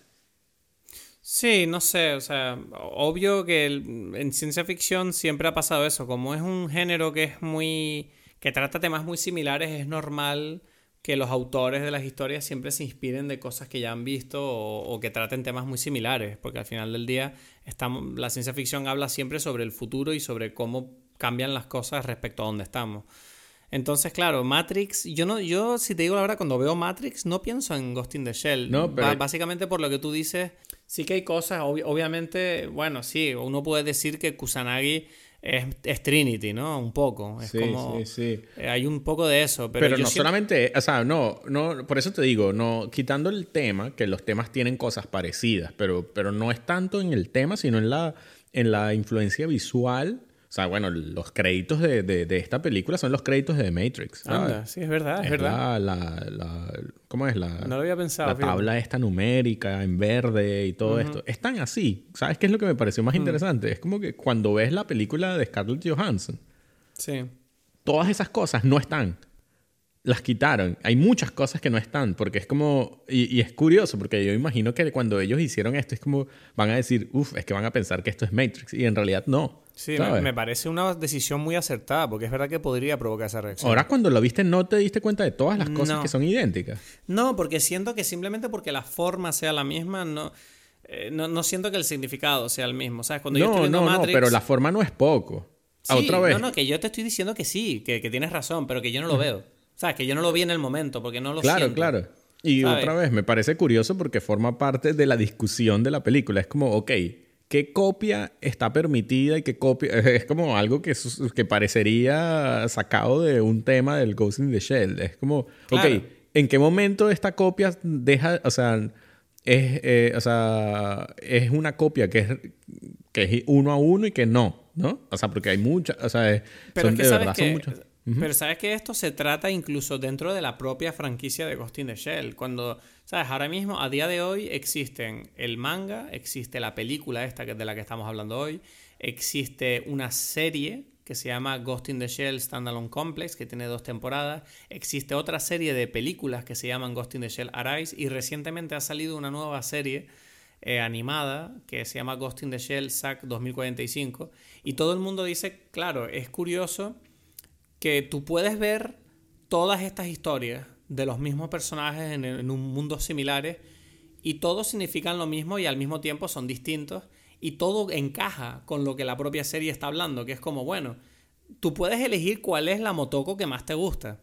Speaker 1: Sí, no sé, o sea, obvio que en ciencia ficción siempre ha pasado eso, como es un género que es muy, que trata temas muy similares, es normal que los autores de las historias siempre se inspiren de cosas que ya han visto o, que traten temas muy similares, porque al final del día estamos, la ciencia ficción habla siempre sobre el futuro y sobre cómo cambian las cosas respecto a donde estamos. Entonces, claro, Matrix, yo no, yo si te digo la verdad, cuando veo Matrix no pienso en Ghost in the Shell. No, básicamente por lo que tú dices, sí que hay cosas, obviamente, bueno, sí, uno puede decir que Kusanagi es, Trinity, ¿no? Un poco. Es sí, como, sí, sí. Eh, hay un poco de eso. Pero,
Speaker 2: pero no solamente, o sea, no, no, por eso te digo, no, quitando el tema, que los temas tienen cosas parecidas, pero, pero no es tanto en el tema, sino en la, en la influencia visual sea, bueno, los créditos de, de, esta película son los créditos de The Matrix.
Speaker 1: Anda, sí, es verdad, es, verdad.
Speaker 2: La, la, ¿Cómo es? La,
Speaker 1: no lo había pensado.
Speaker 2: La tabla esta numérica en verde y todo esto. Están así. ¿Sabes qué es lo que me pareció más interesante? Es como que cuando ves la película de Scarlett Johansson,
Speaker 1: sí.
Speaker 2: todas esas cosas no están. Las quitaron. Hay muchas cosas que no están, porque es como... Y, y es curioso, porque yo imagino que cuando ellos hicieron esto es como... Van a decir, uff, es que van a pensar que esto es Matrix. Y en realidad no.
Speaker 1: Sí, me, parece una decisión muy acertada, porque es verdad que podría provocar esa reacción.
Speaker 2: Ahora cuando lo viste no te diste cuenta de todas las cosas que son idénticas.
Speaker 1: No, porque siento que simplemente porque la forma sea la misma, no, eh, no, siento que el significado sea el mismo. ¿Sabes? Cuando
Speaker 2: no, yo estoy viendo no, Matrix, no, pero la forma no es poco.
Speaker 1: Sí, otra vez. No, no, que yo te estoy diciendo que sí, que, tienes razón, pero que yo no lo veo. Sea, que yo no lo vi en el momento, porque no lo
Speaker 2: claro,
Speaker 1: siento.
Speaker 2: Claro, claro. Y otra vez, me parece curioso porque forma parte de la discusión de la película. Es como, ok, qué copia está permitida y qué copia... Es como algo que, que parecería sacado de un tema del Ghost in the Shell. Es como, ok, ¿en qué momento esta copia deja, o sea, es, eh, o sea, es una copia que es, que es uno a uno y que no, ¿no? O sea, porque hay muchas, o sea,
Speaker 1: Pero son, de verdad son muchas. Pero sabes que esto se trata incluso dentro de la propia franquicia de Ghost in the Shell. Cuando, sabes, ahora mismo, a día de hoy, existen el manga, existe la película esta de la que estamos hablando hoy, existe una serie que se llama Ghost in the Shell Standalone Complex, que tiene dos temporadas. Existe otra serie de películas que se llaman Ghost in the Shell Arise y recientemente ha salido una nueva serie eh, animada que se llama Ghost in the Shell SAC 2045. Y todo el mundo dice, claro, es curioso que tú puedes ver todas estas historias de los mismos personajes en, un mundo similares y todos significan lo mismo y al mismo tiempo son distintos y todo encaja con lo que la propia serie está hablando, que es como, bueno, tú puedes elegir cuál es la Motoko que más te gusta.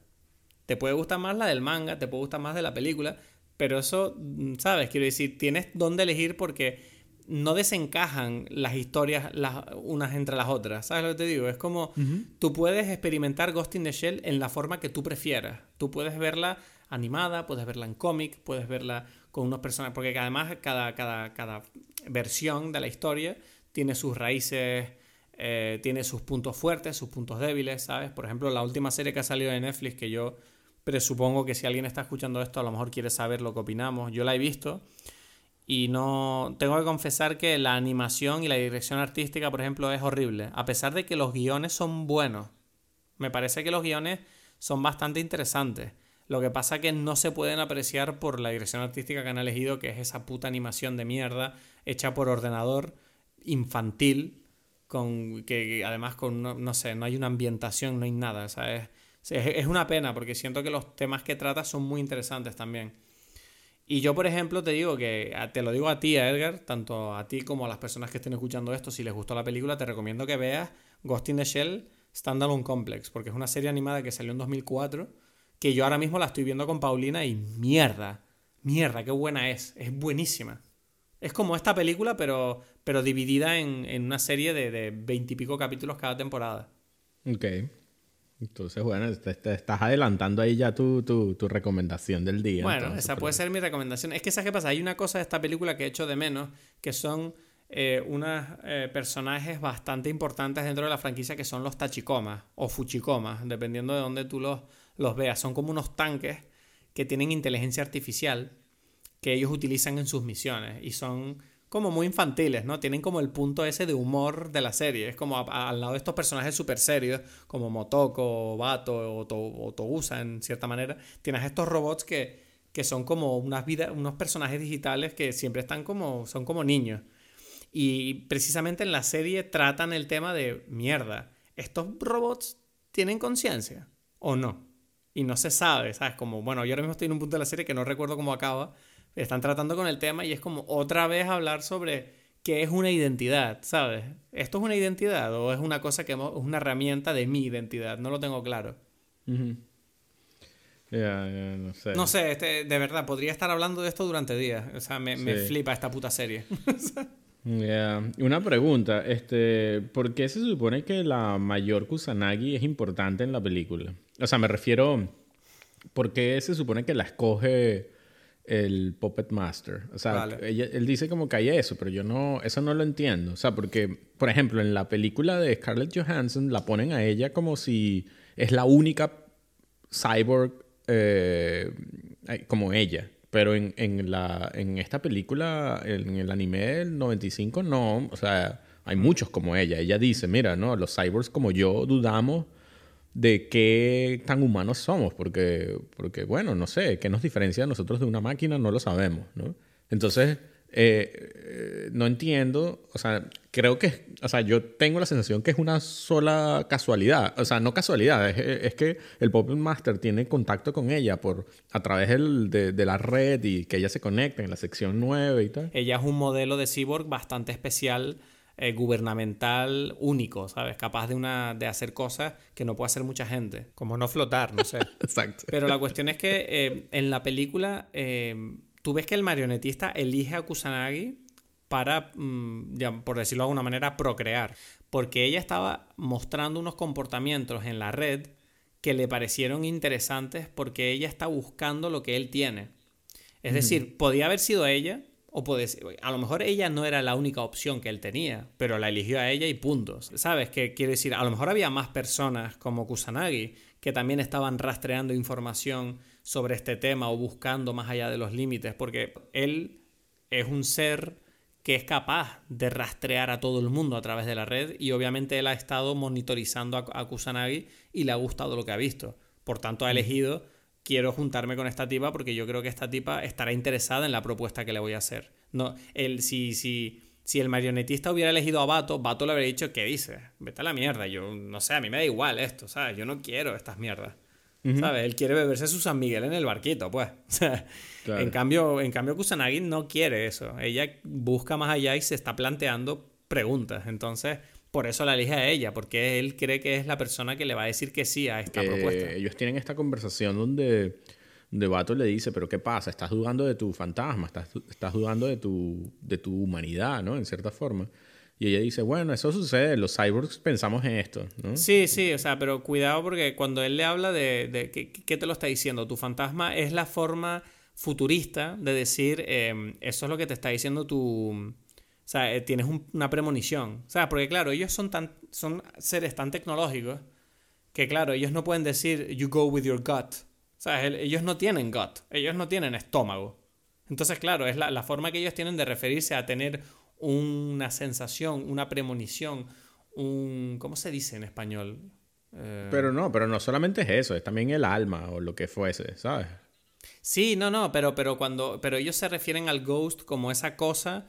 Speaker 1: Te puede gustar más la del manga, te puede gustar más de la película, pero eso, mm, ¿sabes? Quiero decir, tienes dónde elegir porque no desencajan las historias las unas entre las otras. ¿Sabes lo que te digo? Es como tú puedes experimentar Ghost in the Shell en la forma que tú prefieras. Tú puedes verla animada, puedes verla en cómic, puedes verla con unos personajes, porque además cada, cada, cada versión de la historia tiene sus raíces, eh, tiene sus puntos fuertes, sus puntos débiles, ¿sabes? Por ejemplo, la última serie que ha salido de Netflix, que yo presupongo que si alguien está escuchando esto, a lo mejor quiere saber lo que opinamos. Yo la he visto y no tengo que confesar que la animación y la dirección artística, por ejemplo, es horrible, a pesar de que los guiones son buenos. Me parece que los guiones son bastante interesantes. Lo que pasa es que no se pueden apreciar por la dirección artística que han elegido, que es esa puta animación de mierda hecha por ordenador infantil, con que, además con no, sé, no hay una ambientación, no hay nada. es, es una pena porque siento que los temas que trata son muy interesantes también. Y yo, por ejemplo, te digo que, te lo digo a ti, Edgar, tanto a ti como a las personas que estén escuchando esto, si les gustó la película, te recomiendo que veas Ghost in the Shell Standalone Complex, porque es una serie animada que salió en 2004, que yo ahora mismo la estoy viendo con Paulina y mierda, mierda, qué buena es, es buenísima. Es como esta película, pero, pero dividida en, en una serie de veintipico capítulos cada temporada.
Speaker 2: Ok. Entonces, bueno, te, estás adelantando ahí ya tu, tu, recomendación del día.
Speaker 1: Bueno, esa puede ser mi recomendación. Es que, ¿sabes qué pasa? Hay una cosa de esta película que he hecho de menos, que son eh, unos eh, personajes bastante importantes dentro de la franquicia que son los tachikomas o fuchikomas, dependiendo de dónde tú los, los veas. Son como unos tanques que tienen inteligencia artificial que ellos utilizan en sus misiones y son como muy infantiles, ¿no? Tienen como el punto ese de humor de la serie. Es como al lado de estos personajes súper serios, como Motoko, Bato o, o, Togusa, en cierta manera, tienes estos robots que, que son como unas vidas, unos personajes digitales que siempre están como, son como niños. Y precisamente en la serie tratan el tema de mierda. ¿Estos robots tienen conciencia o no? Y no se sabe, ¿sabes? Como, bueno, yo ahora mismo estoy en un punto de la serie que no recuerdo cómo acaba, están tratando con el tema y es como otra vez hablar sobre qué es una identidad, ¿sabes? ¿Esto es una identidad o es una cosa que es una herramienta de mi identidad? No lo tengo claro.
Speaker 2: no sé.
Speaker 1: No sé, este, de verdad, podría estar hablando de esto durante días. O sea, me, me flipa esta puta serie.
Speaker 2: Una pregunta, este, ¿por qué se supone que la mayor Kusanagi es importante en la película? O sea, me refiero, ¿por qué se supone que la escoge el Puppet Master. O sea, él dice como que hay eso, pero yo no, eso no lo entiendo. O sea, porque, por ejemplo, en la película de Scarlett Johansson la ponen a ella como si es la única cyborg eh, como ella. Pero en, en, la, en esta película, en el anime del 95, no. O sea, hay muchos como ella. Ella dice, mira, no, los cyborgs como yo dudamos de qué tan humanos somos, porque, porque, bueno, no sé, qué nos diferencia a nosotros de una máquina, no lo sabemos, ¿no? Entonces, eh, eh, no entiendo, o sea, creo que, o sea, yo tengo la sensación que es una sola casualidad, o sea, no casualidad, es, que el Puppet Master tiene contacto con ella por, a través de, de, la red y que ella se conecta en la sección 9 y tal.
Speaker 1: Ella es un modelo de cyborg bastante especial eh, gubernamental único, ¿sabes? Capaz de, una, de hacer cosas que no puede hacer mucha gente, como no flotar, no sé.
Speaker 2: Exacto.
Speaker 1: Pero la cuestión es que eh, en la película eh, tú ves que el marionetista elige a Kusanagi para, mm, por decirlo de alguna manera, procrear, porque ella estaba mostrando unos comportamientos en la red que le parecieron interesantes porque ella está buscando lo que él tiene. Es decir, podía haber sido ella, o puede a lo mejor ella no era la única opción que él tenía, pero la eligió a ella y puntos. ¿Sabes? qué quiere decir, a lo mejor había más personas como Kusanagi que también estaban rastreando información sobre este tema o buscando más allá de los límites, porque él es un ser que es capaz de rastrear a todo el mundo a través de la red y obviamente él ha estado monitorizando a Kusanagi y le ha gustado lo que ha visto. Por tanto, ha elegido quiero juntarme con esta tipa porque yo creo que esta tipa estará interesada en la propuesta que le voy a hacer. No, el, si, si, si el marionetista hubiera elegido a Bato, Bato le habría dicho, ¿qué dice? Vete a la mierda, yo no sé, a mí me da igual esto, ¿sabes? Yo no quiero estas mierdas. ¿Sabes? Él quiere beberse su San Miguel en el barquito, pues. en, cambio, en cambio, Kusanagi no quiere eso. Ella busca más allá y se está planteando preguntas. Entonces, por eso la elige a ella, porque él cree que es la persona que le va a decir que sí a esta propuesta.
Speaker 2: Ellos tienen esta conversación donde, de Bato le dice, pero ¿qué pasa? Estás dudando de tu fantasma, estás, estás dudando de tu, de tu humanidad, ¿no? En cierta forma. Y ella dice, bueno, eso sucede, los cyborgs pensamos en esto, ¿no?
Speaker 1: Sí, sí, o sea, pero cuidado porque cuando él le habla de, de ¿qué, te lo está diciendo? Tu fantasma es la forma futurista de decir, em, eso es lo que te está diciendo tu, sea, eh, tienes una premonición. O sea, porque claro, ellos son, tan, son seres tan tecnológicos que claro, ellos no pueden decir you go with your gut. O sea, ellos no tienen gut, ellos no tienen estómago. Entonces, claro, es la, forma que ellos tienen de referirse a tener una sensación, una premonición, un... ¿Cómo se dice en español?
Speaker 2: Eh, pero no, pero no solamente es eso, es también el alma o lo que fuese, ¿sabes?
Speaker 1: Sí, no, no, pero, pero cuando... Pero ellos se refieren al ghost como esa cosa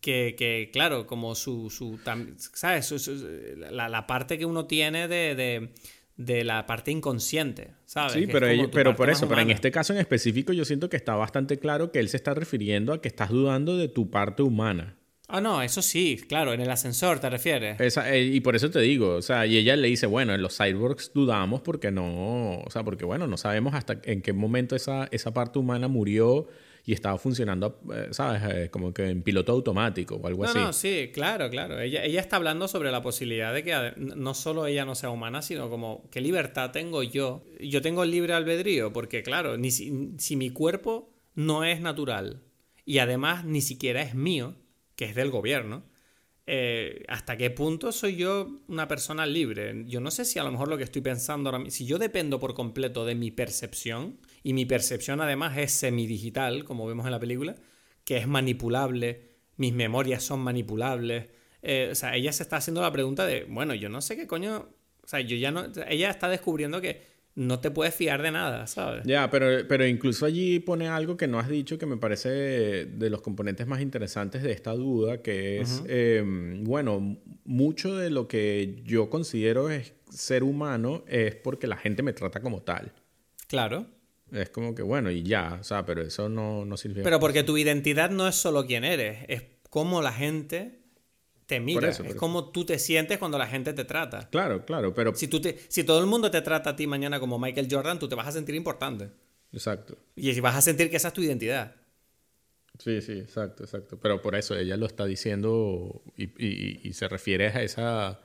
Speaker 1: que, que, claro, como su, su ¿sabes? la, la, parte que uno tiene de, de, de, la parte inconsciente, ¿sabes?
Speaker 2: Sí, pero, pero por eso, pero en este caso en específico yo siento que está bastante claro que él se está refiriendo a que estás dudando de tu parte humana.
Speaker 1: Ah, no, eso sí, claro, en el ascensor te refieres.
Speaker 2: Eh, y por eso te digo, o sea, y ella le dice, bueno, en los cyborgs dudamos porque no, o sea, porque bueno, no sabemos hasta en qué momento esa, esa parte humana murió y estaba funcionando, eh, ¿sabes? Eh, como que en piloto automático o algo así.
Speaker 1: No, sí, claro, claro. Ella, ella está hablando sobre la posibilidad de que no solo ella no sea humana, sino como, ¿qué libertad tengo yo? Yo tengo el libre albedrío, porque claro, ni si, si mi cuerpo no es natural y además ni siquiera es mío, que es del gobierno, eh, ¿hasta qué punto soy yo una persona libre? Yo no sé si a lo mejor lo que estoy pensando ahora mismo, si yo dependo por completo de mi percepción, y mi percepción además es semidigital, como vemos en la película, que es manipulable mis memorias son manipulables. Eh, o sea, ella se está haciendo la pregunta de, bueno, yo no sé qué coño. O sea, yo ya no. Ella está descubriendo que no te puedes fiar de nada, ¿sabes?
Speaker 2: Ya, pero, pero incluso allí pone algo que no has dicho que me parece de los componentes más interesantes de esta duda, que es, em, bueno, mucho de lo que yo considero es ser humano es porque la gente me trata como tal.
Speaker 1: Claro.
Speaker 2: Es como que, bueno, y ya, o sea, pero eso no, no sirve.
Speaker 1: Pero porque tu identidad no es solo quién eres, es cómo la gente te mira. es como tú te sientes cuando la gente te trata.
Speaker 2: Claro, claro, pero...
Speaker 1: Si, tú te, si todo el mundo te trata a ti mañana como Michael Jordan, tú te vas a sentir importante.
Speaker 2: Exacto.
Speaker 1: Y vas a sentir que esa es tu identidad.
Speaker 2: Sí, sí, exacto, exacto. Pero por eso ella lo está diciendo y, y se refiere a esa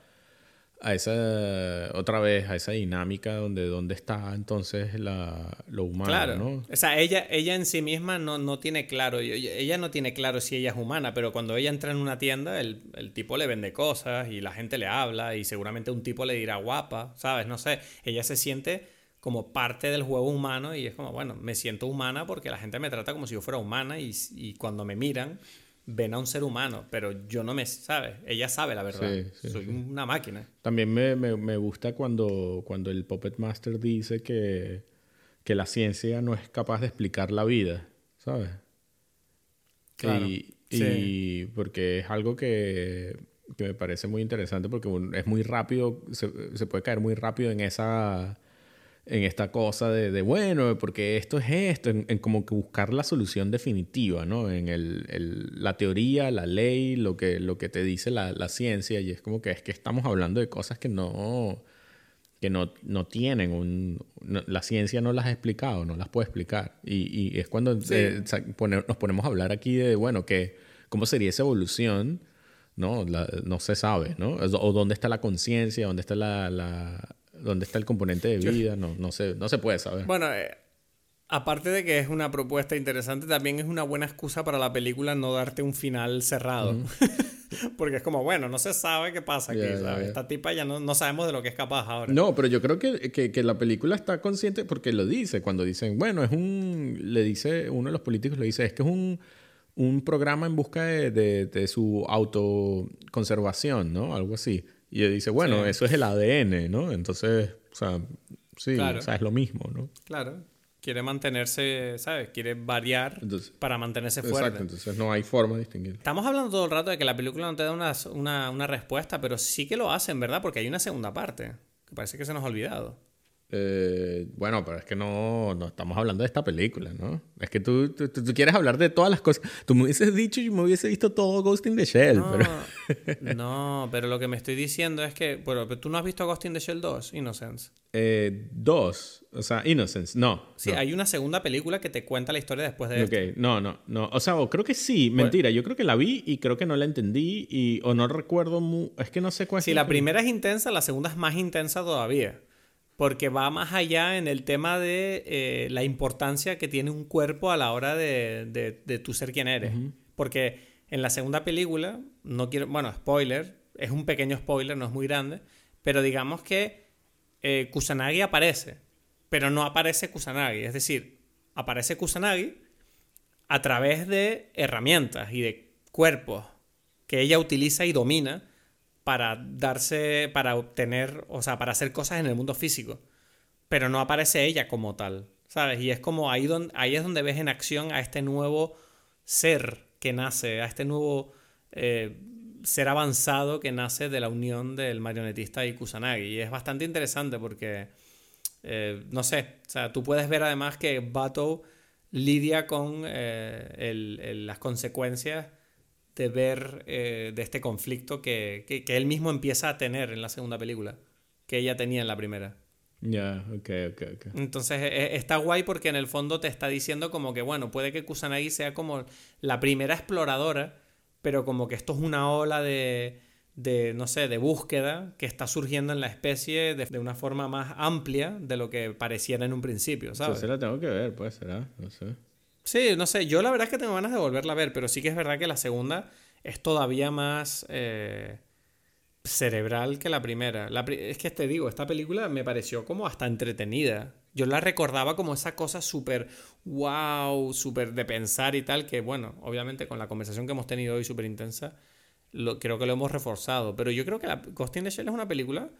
Speaker 2: a esa, otra vez, a esa dinámica donde, donde está entonces la, lo humano,
Speaker 1: claro.
Speaker 2: ¿no?
Speaker 1: O sea, ella, ella en sí misma no, no tiene claro, ella no tiene claro si ella es humana, pero cuando ella entra en una tienda, el, el, tipo le vende cosas y la gente le habla y seguramente un tipo le dirá guapa, ¿sabes? No sé, ella se siente como parte del juego humano y es como, bueno, me siento humana porque la gente me trata como si yo fuera humana y, y cuando me miran ven a un ser humano, pero yo no me sabe, ella sabe la verdad, soy una máquina.
Speaker 2: También me, me, me, gusta cuando, cuando el Puppet Master dice que, que la ciencia no es capaz de explicar la vida, ¿sabes? Claro. Y, y porque es algo que, que, me parece muy interesante porque es muy rápido, se, se puede caer muy rápido en esa en esta cosa de, de, bueno, porque esto es esto, en, como que buscar la solución definitiva, ¿no? En el, el, la teoría, la ley, lo que, lo que te dice la, la, ciencia, y es como que es que estamos hablando de cosas que no, que no, no tienen un... la ciencia no las ha explicado, no las puede explicar. Y, y es cuando eh, nos ponemos a hablar aquí de, bueno, que, ¿cómo sería esa evolución? ¿no? no se sabe, ¿no? O dónde está la conciencia, dónde está la, la, dónde está el componente de vida, no, no, se, no se puede saber.
Speaker 1: Bueno, eh, aparte de que es una propuesta interesante, también es una buena excusa para la película no darte un final cerrado. Porque es como, bueno, no se sabe qué pasa aquí, Esta tipa ya no, no, sabemos de lo que es capaz ahora.
Speaker 2: No, pero yo creo que, que, que, la película está consciente porque lo dice, cuando dicen, bueno, es un, le dice, uno de los políticos le dice, es que es un, un programa en busca de, de, de su autoconservación, ¿no? Algo así. Y él dice, bueno, eso es el ADN, ¿no? Entonces, o sea, sí, o sea, es lo mismo, ¿no?
Speaker 1: Claro. Quiere mantenerse, ¿sabes? Quiere variar para mantenerse fuerte.
Speaker 2: Exacto, entonces no hay forma de distinguir.
Speaker 1: Estamos hablando todo el rato de que la película no te da una, una, una respuesta, pero sí que lo hacen, ¿verdad? Porque hay una segunda parte, que parece que se nos ha olvidado.
Speaker 2: Eh, bueno, pero es que no, no estamos hablando de esta película, ¿no? Es que tú, tú, tú, quieres hablar de todas las cosas. Tú me hubieses dicho y me hubiese visto todo Ghost in the Shell.
Speaker 1: No,
Speaker 2: pero...
Speaker 1: no, pero lo que me estoy diciendo es que, bueno, ¿tú no has visto Ghost in the Shell 2, Innocence?
Speaker 2: Eh, dos, o sea, Innocence, no.
Speaker 1: Sí, hay una segunda película que te cuenta la historia después de
Speaker 2: Ok, no, no, no. O sea, creo que sí, mentira, yo creo que la vi y creo que no la entendí y, o no recuerdo, mu... es que no sé cuál
Speaker 1: es. Si la primera es intensa, la segunda es más intensa todavía porque va más allá en el tema de eh, la importancia que tiene un cuerpo a la hora de, de, tu ser quien eres. Porque en la segunda película, no quiero, bueno, spoiler, es un pequeño spoiler, no es muy grande, pero digamos que eh, Kusanagi aparece, pero no aparece Kusanagi, es decir, aparece Kusanagi a través de herramientas y de cuerpos que ella utiliza y domina para darse, para obtener, o sea, para hacer cosas en el mundo físico. Pero no aparece ella como tal, ¿sabes? Y es como ahí, donde, ahí es donde ves en acción a este nuevo ser que nace, a este nuevo eh, ser avanzado que nace de la unión del marionetista y Kusanagi. Y es bastante interesante porque, eh, no sé, o sea, tú puedes ver además que Bato lidia con eh, las consecuencias de ver eh, de este conflicto que, que, él mismo empieza a tener en la segunda película, que ella tenía en la primera.
Speaker 2: Ya, ok, ok, ok.
Speaker 1: Entonces e, e, está guay porque en el fondo te está diciendo como que, bueno, puede que Kusanagi sea como la primera exploradora, pero como que esto es una ola de, de no sé, de búsqueda que está surgiendo en la especie de, de, una forma más amplia de lo que pareciera en un principio, ¿sabes?
Speaker 2: Eso la tengo que ver, pues será, no sé.
Speaker 1: Sí, no sé, yo la verdad es que tengo ganas de volverla a ver, pero sí que es verdad que la segunda es todavía más eh, cerebral que la primera. es que te digo, esta película me pareció como hasta entretenida. yo la recordaba como esa cosa súper wow, súper de pensar y tal, que bueno, obviamente con la conversación que hemos tenido hoy súper intensa, creo que lo hemos reforzado. Pero yo creo que la Ghost in the Shell es una película,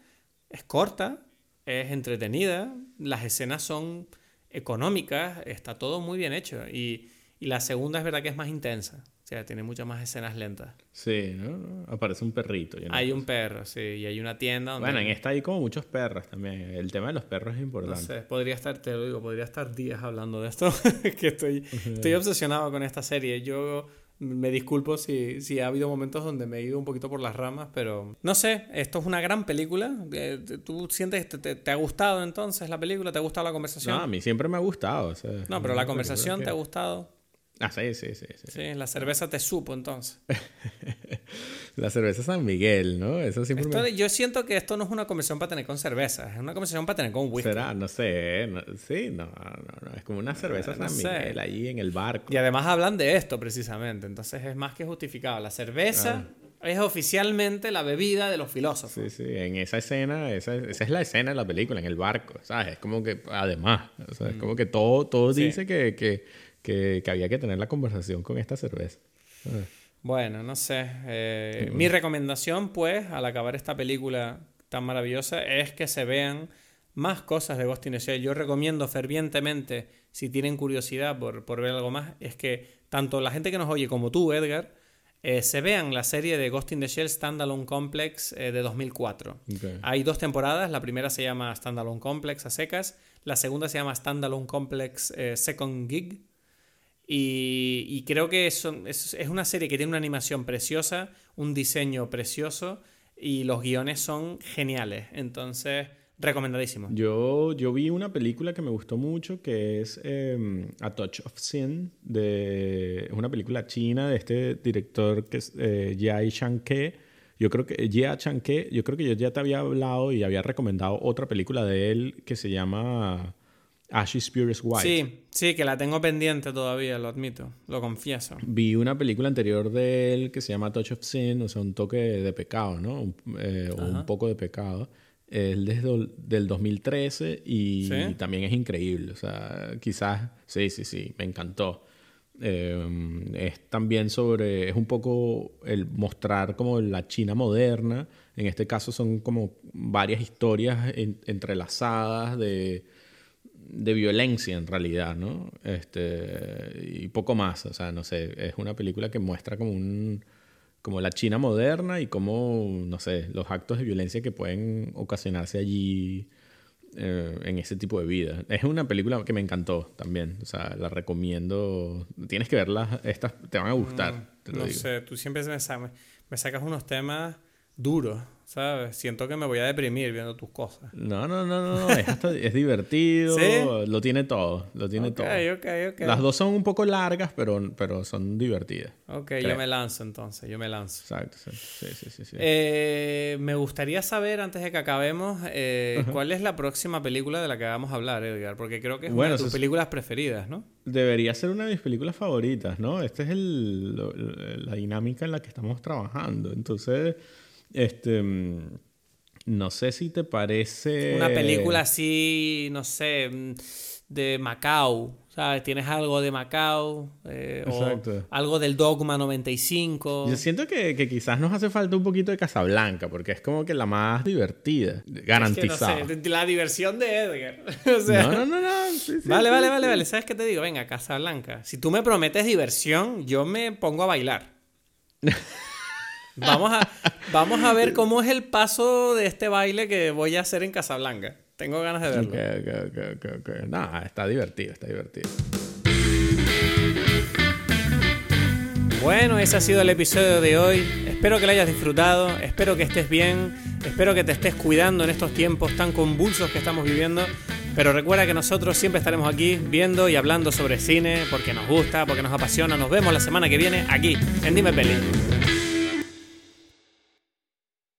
Speaker 1: es corta, es entretenida, las escenas son económicas, está todo muy bien hecho. Y, y la segunda es verdad que es más intensa. O sea, tiene muchas más escenas lentas.
Speaker 2: Sí, ¿no? Aparece un perrito.
Speaker 1: Hay un perro, sí, y hay una tienda donde...
Speaker 2: Bueno, en esta hay como muchos perros también. El tema de los perros es importante.
Speaker 1: No sé, podría estar, te lo digo, podría estar días hablando de esto, que estoy, estoy obsesionado con esta serie. Yo me disculpo si, si, ha habido momentos donde me he ido un poquito por las ramas, pero no sé, esto es una gran película. Eh, ¿Tú sientes, te, te, ha gustado entonces la película? ¿Te ha gustado la conversación?
Speaker 2: No, a mí siempre me ha gustado.
Speaker 1: no, pero la conversación te ha gustado.
Speaker 2: Ah, sí, sí, sí.
Speaker 1: Sí, la cerveza te supo entonces.
Speaker 2: la cerveza San Miguel, ¿no? Eso siempre
Speaker 1: Yo siento que esto no es una conversación para tener con cerveza, es una conversación para tener con whisky.
Speaker 2: ¿Será? No sé. sí, no, no, no. Es como una cerveza San Miguel ahí en el barco.
Speaker 1: Y además hablan de esto precisamente, entonces es más que justificado. La cerveza... Es oficialmente la bebida de los filósofos.
Speaker 2: Sí, sí, en esa escena, esa, esa, es la escena de la película, en el barco, ¿sabes? Es como que, además, o sea, es mm. como que todo, todo dice que, que que, había que tener la conversación con esta cerveza. Ah.
Speaker 1: Bueno, no sé. Eh, mi recomendación, pues, al acabar esta película tan maravillosa, es que se vean más cosas de Ghost in the Shell. Yo recomiendo fervientemente, si tienen curiosidad por, por, ver algo más, es que tanto la gente que nos oye como tú, Edgar, eh, se vean la serie de Ghost in the Shell Standalone Complex eh, de 2004. Hay dos temporadas, la primera se llama Standalone Complex a secas, la segunda se llama Standalone Complex Second Gig y, creo que es, es, una serie que tiene una animación preciosa, un diseño precioso y los guiones son geniales. Entonces, recomendadísimo.
Speaker 2: Yo, yo vi una película que me gustó mucho que es em, A Touch of Sin. De, es una película china de este director que es eh. Yo creo que Jia Changke, yo creo que yo ya te había hablado y había recomendado otra película de él que se llama Ashes Purest White.
Speaker 1: Sí, sí, que la tengo pendiente todavía, lo admito, lo confieso.
Speaker 2: Vi una película anterior de él que se llama Touch of Sin, o sea, un toque de pecado, ¿no? Un, eh, o un poco de pecado. Es desde del 2013 y también es increíble. O sea, quizás, sí, sí, sí, me encantó. Eh, es también sobre, es un poco el mostrar como la China moderna. En este caso son como varias historias entrelazadas de de violencia en realidad, ¿no? Este, y poco más, o sea, no sé, es una película que muestra como un como la China moderna y como, no sé, los actos de violencia que pueden ocasionarse allí eh, en ese tipo de vida. Es una película que me encantó también, o sea, la recomiendo. Tienes que verla, estas te van a gustar.
Speaker 1: Mm, no sé, tú siempre me, me sacas unos temas duros. ¿Sabes? Siento que me voy a deprimir viendo tus cosas.
Speaker 2: No, no, no, no, es, es divertido, lo tiene todo, lo tiene todo. Las dos son un poco largas, pero, pero son divertidas.
Speaker 1: Ok, yo me lanzo entonces, yo me lanzo.
Speaker 2: Exacto, sí, sí, sí. sí.
Speaker 1: Eh, me gustaría saber, antes de que acabemos, eh, cuál es la próxima película de la que vamos a hablar, Edgar, porque creo que es una de tus películas preferidas, ¿no?
Speaker 2: Debería ser una de mis películas favoritas, ¿no? Esta es el, la dinámica en la que estamos trabajando, entonces... Este. Mm, no sé si te parece.
Speaker 1: Una película así, no sé, mm, de Macao. ¿Sabes? Tienes algo de Macao. Eh, Exacto. algo del Dogma 95.
Speaker 2: Yo siento que, que, quizás nos hace falta un poquito de Casablanca, porque es como que la más divertida. Garantizada.
Speaker 1: no sé, la diversión de Edgar.
Speaker 2: no, no, no. no.
Speaker 1: vale, vale, vale, vale. ¿Sabes qué te digo? Venga, Casablanca. Si tú me prometes diversión, yo me pongo a bailar. Vamos a, vamos a ver cómo es el paso de este baile que voy a hacer en Casablanca. Tengo ganas de verlo.
Speaker 2: Okay, no, está divertido, está divertido.
Speaker 1: Bueno, ese ha sido el episodio de hoy. Espero que lo hayas disfrutado, espero que estés bien, espero que te estés cuidando en estos tiempos tan convulsos que estamos viviendo. Pero recuerda que nosotros siempre estaremos aquí viendo y hablando sobre cine porque nos gusta, porque nos apasiona. Nos vemos la semana que viene aquí en Dime Peli.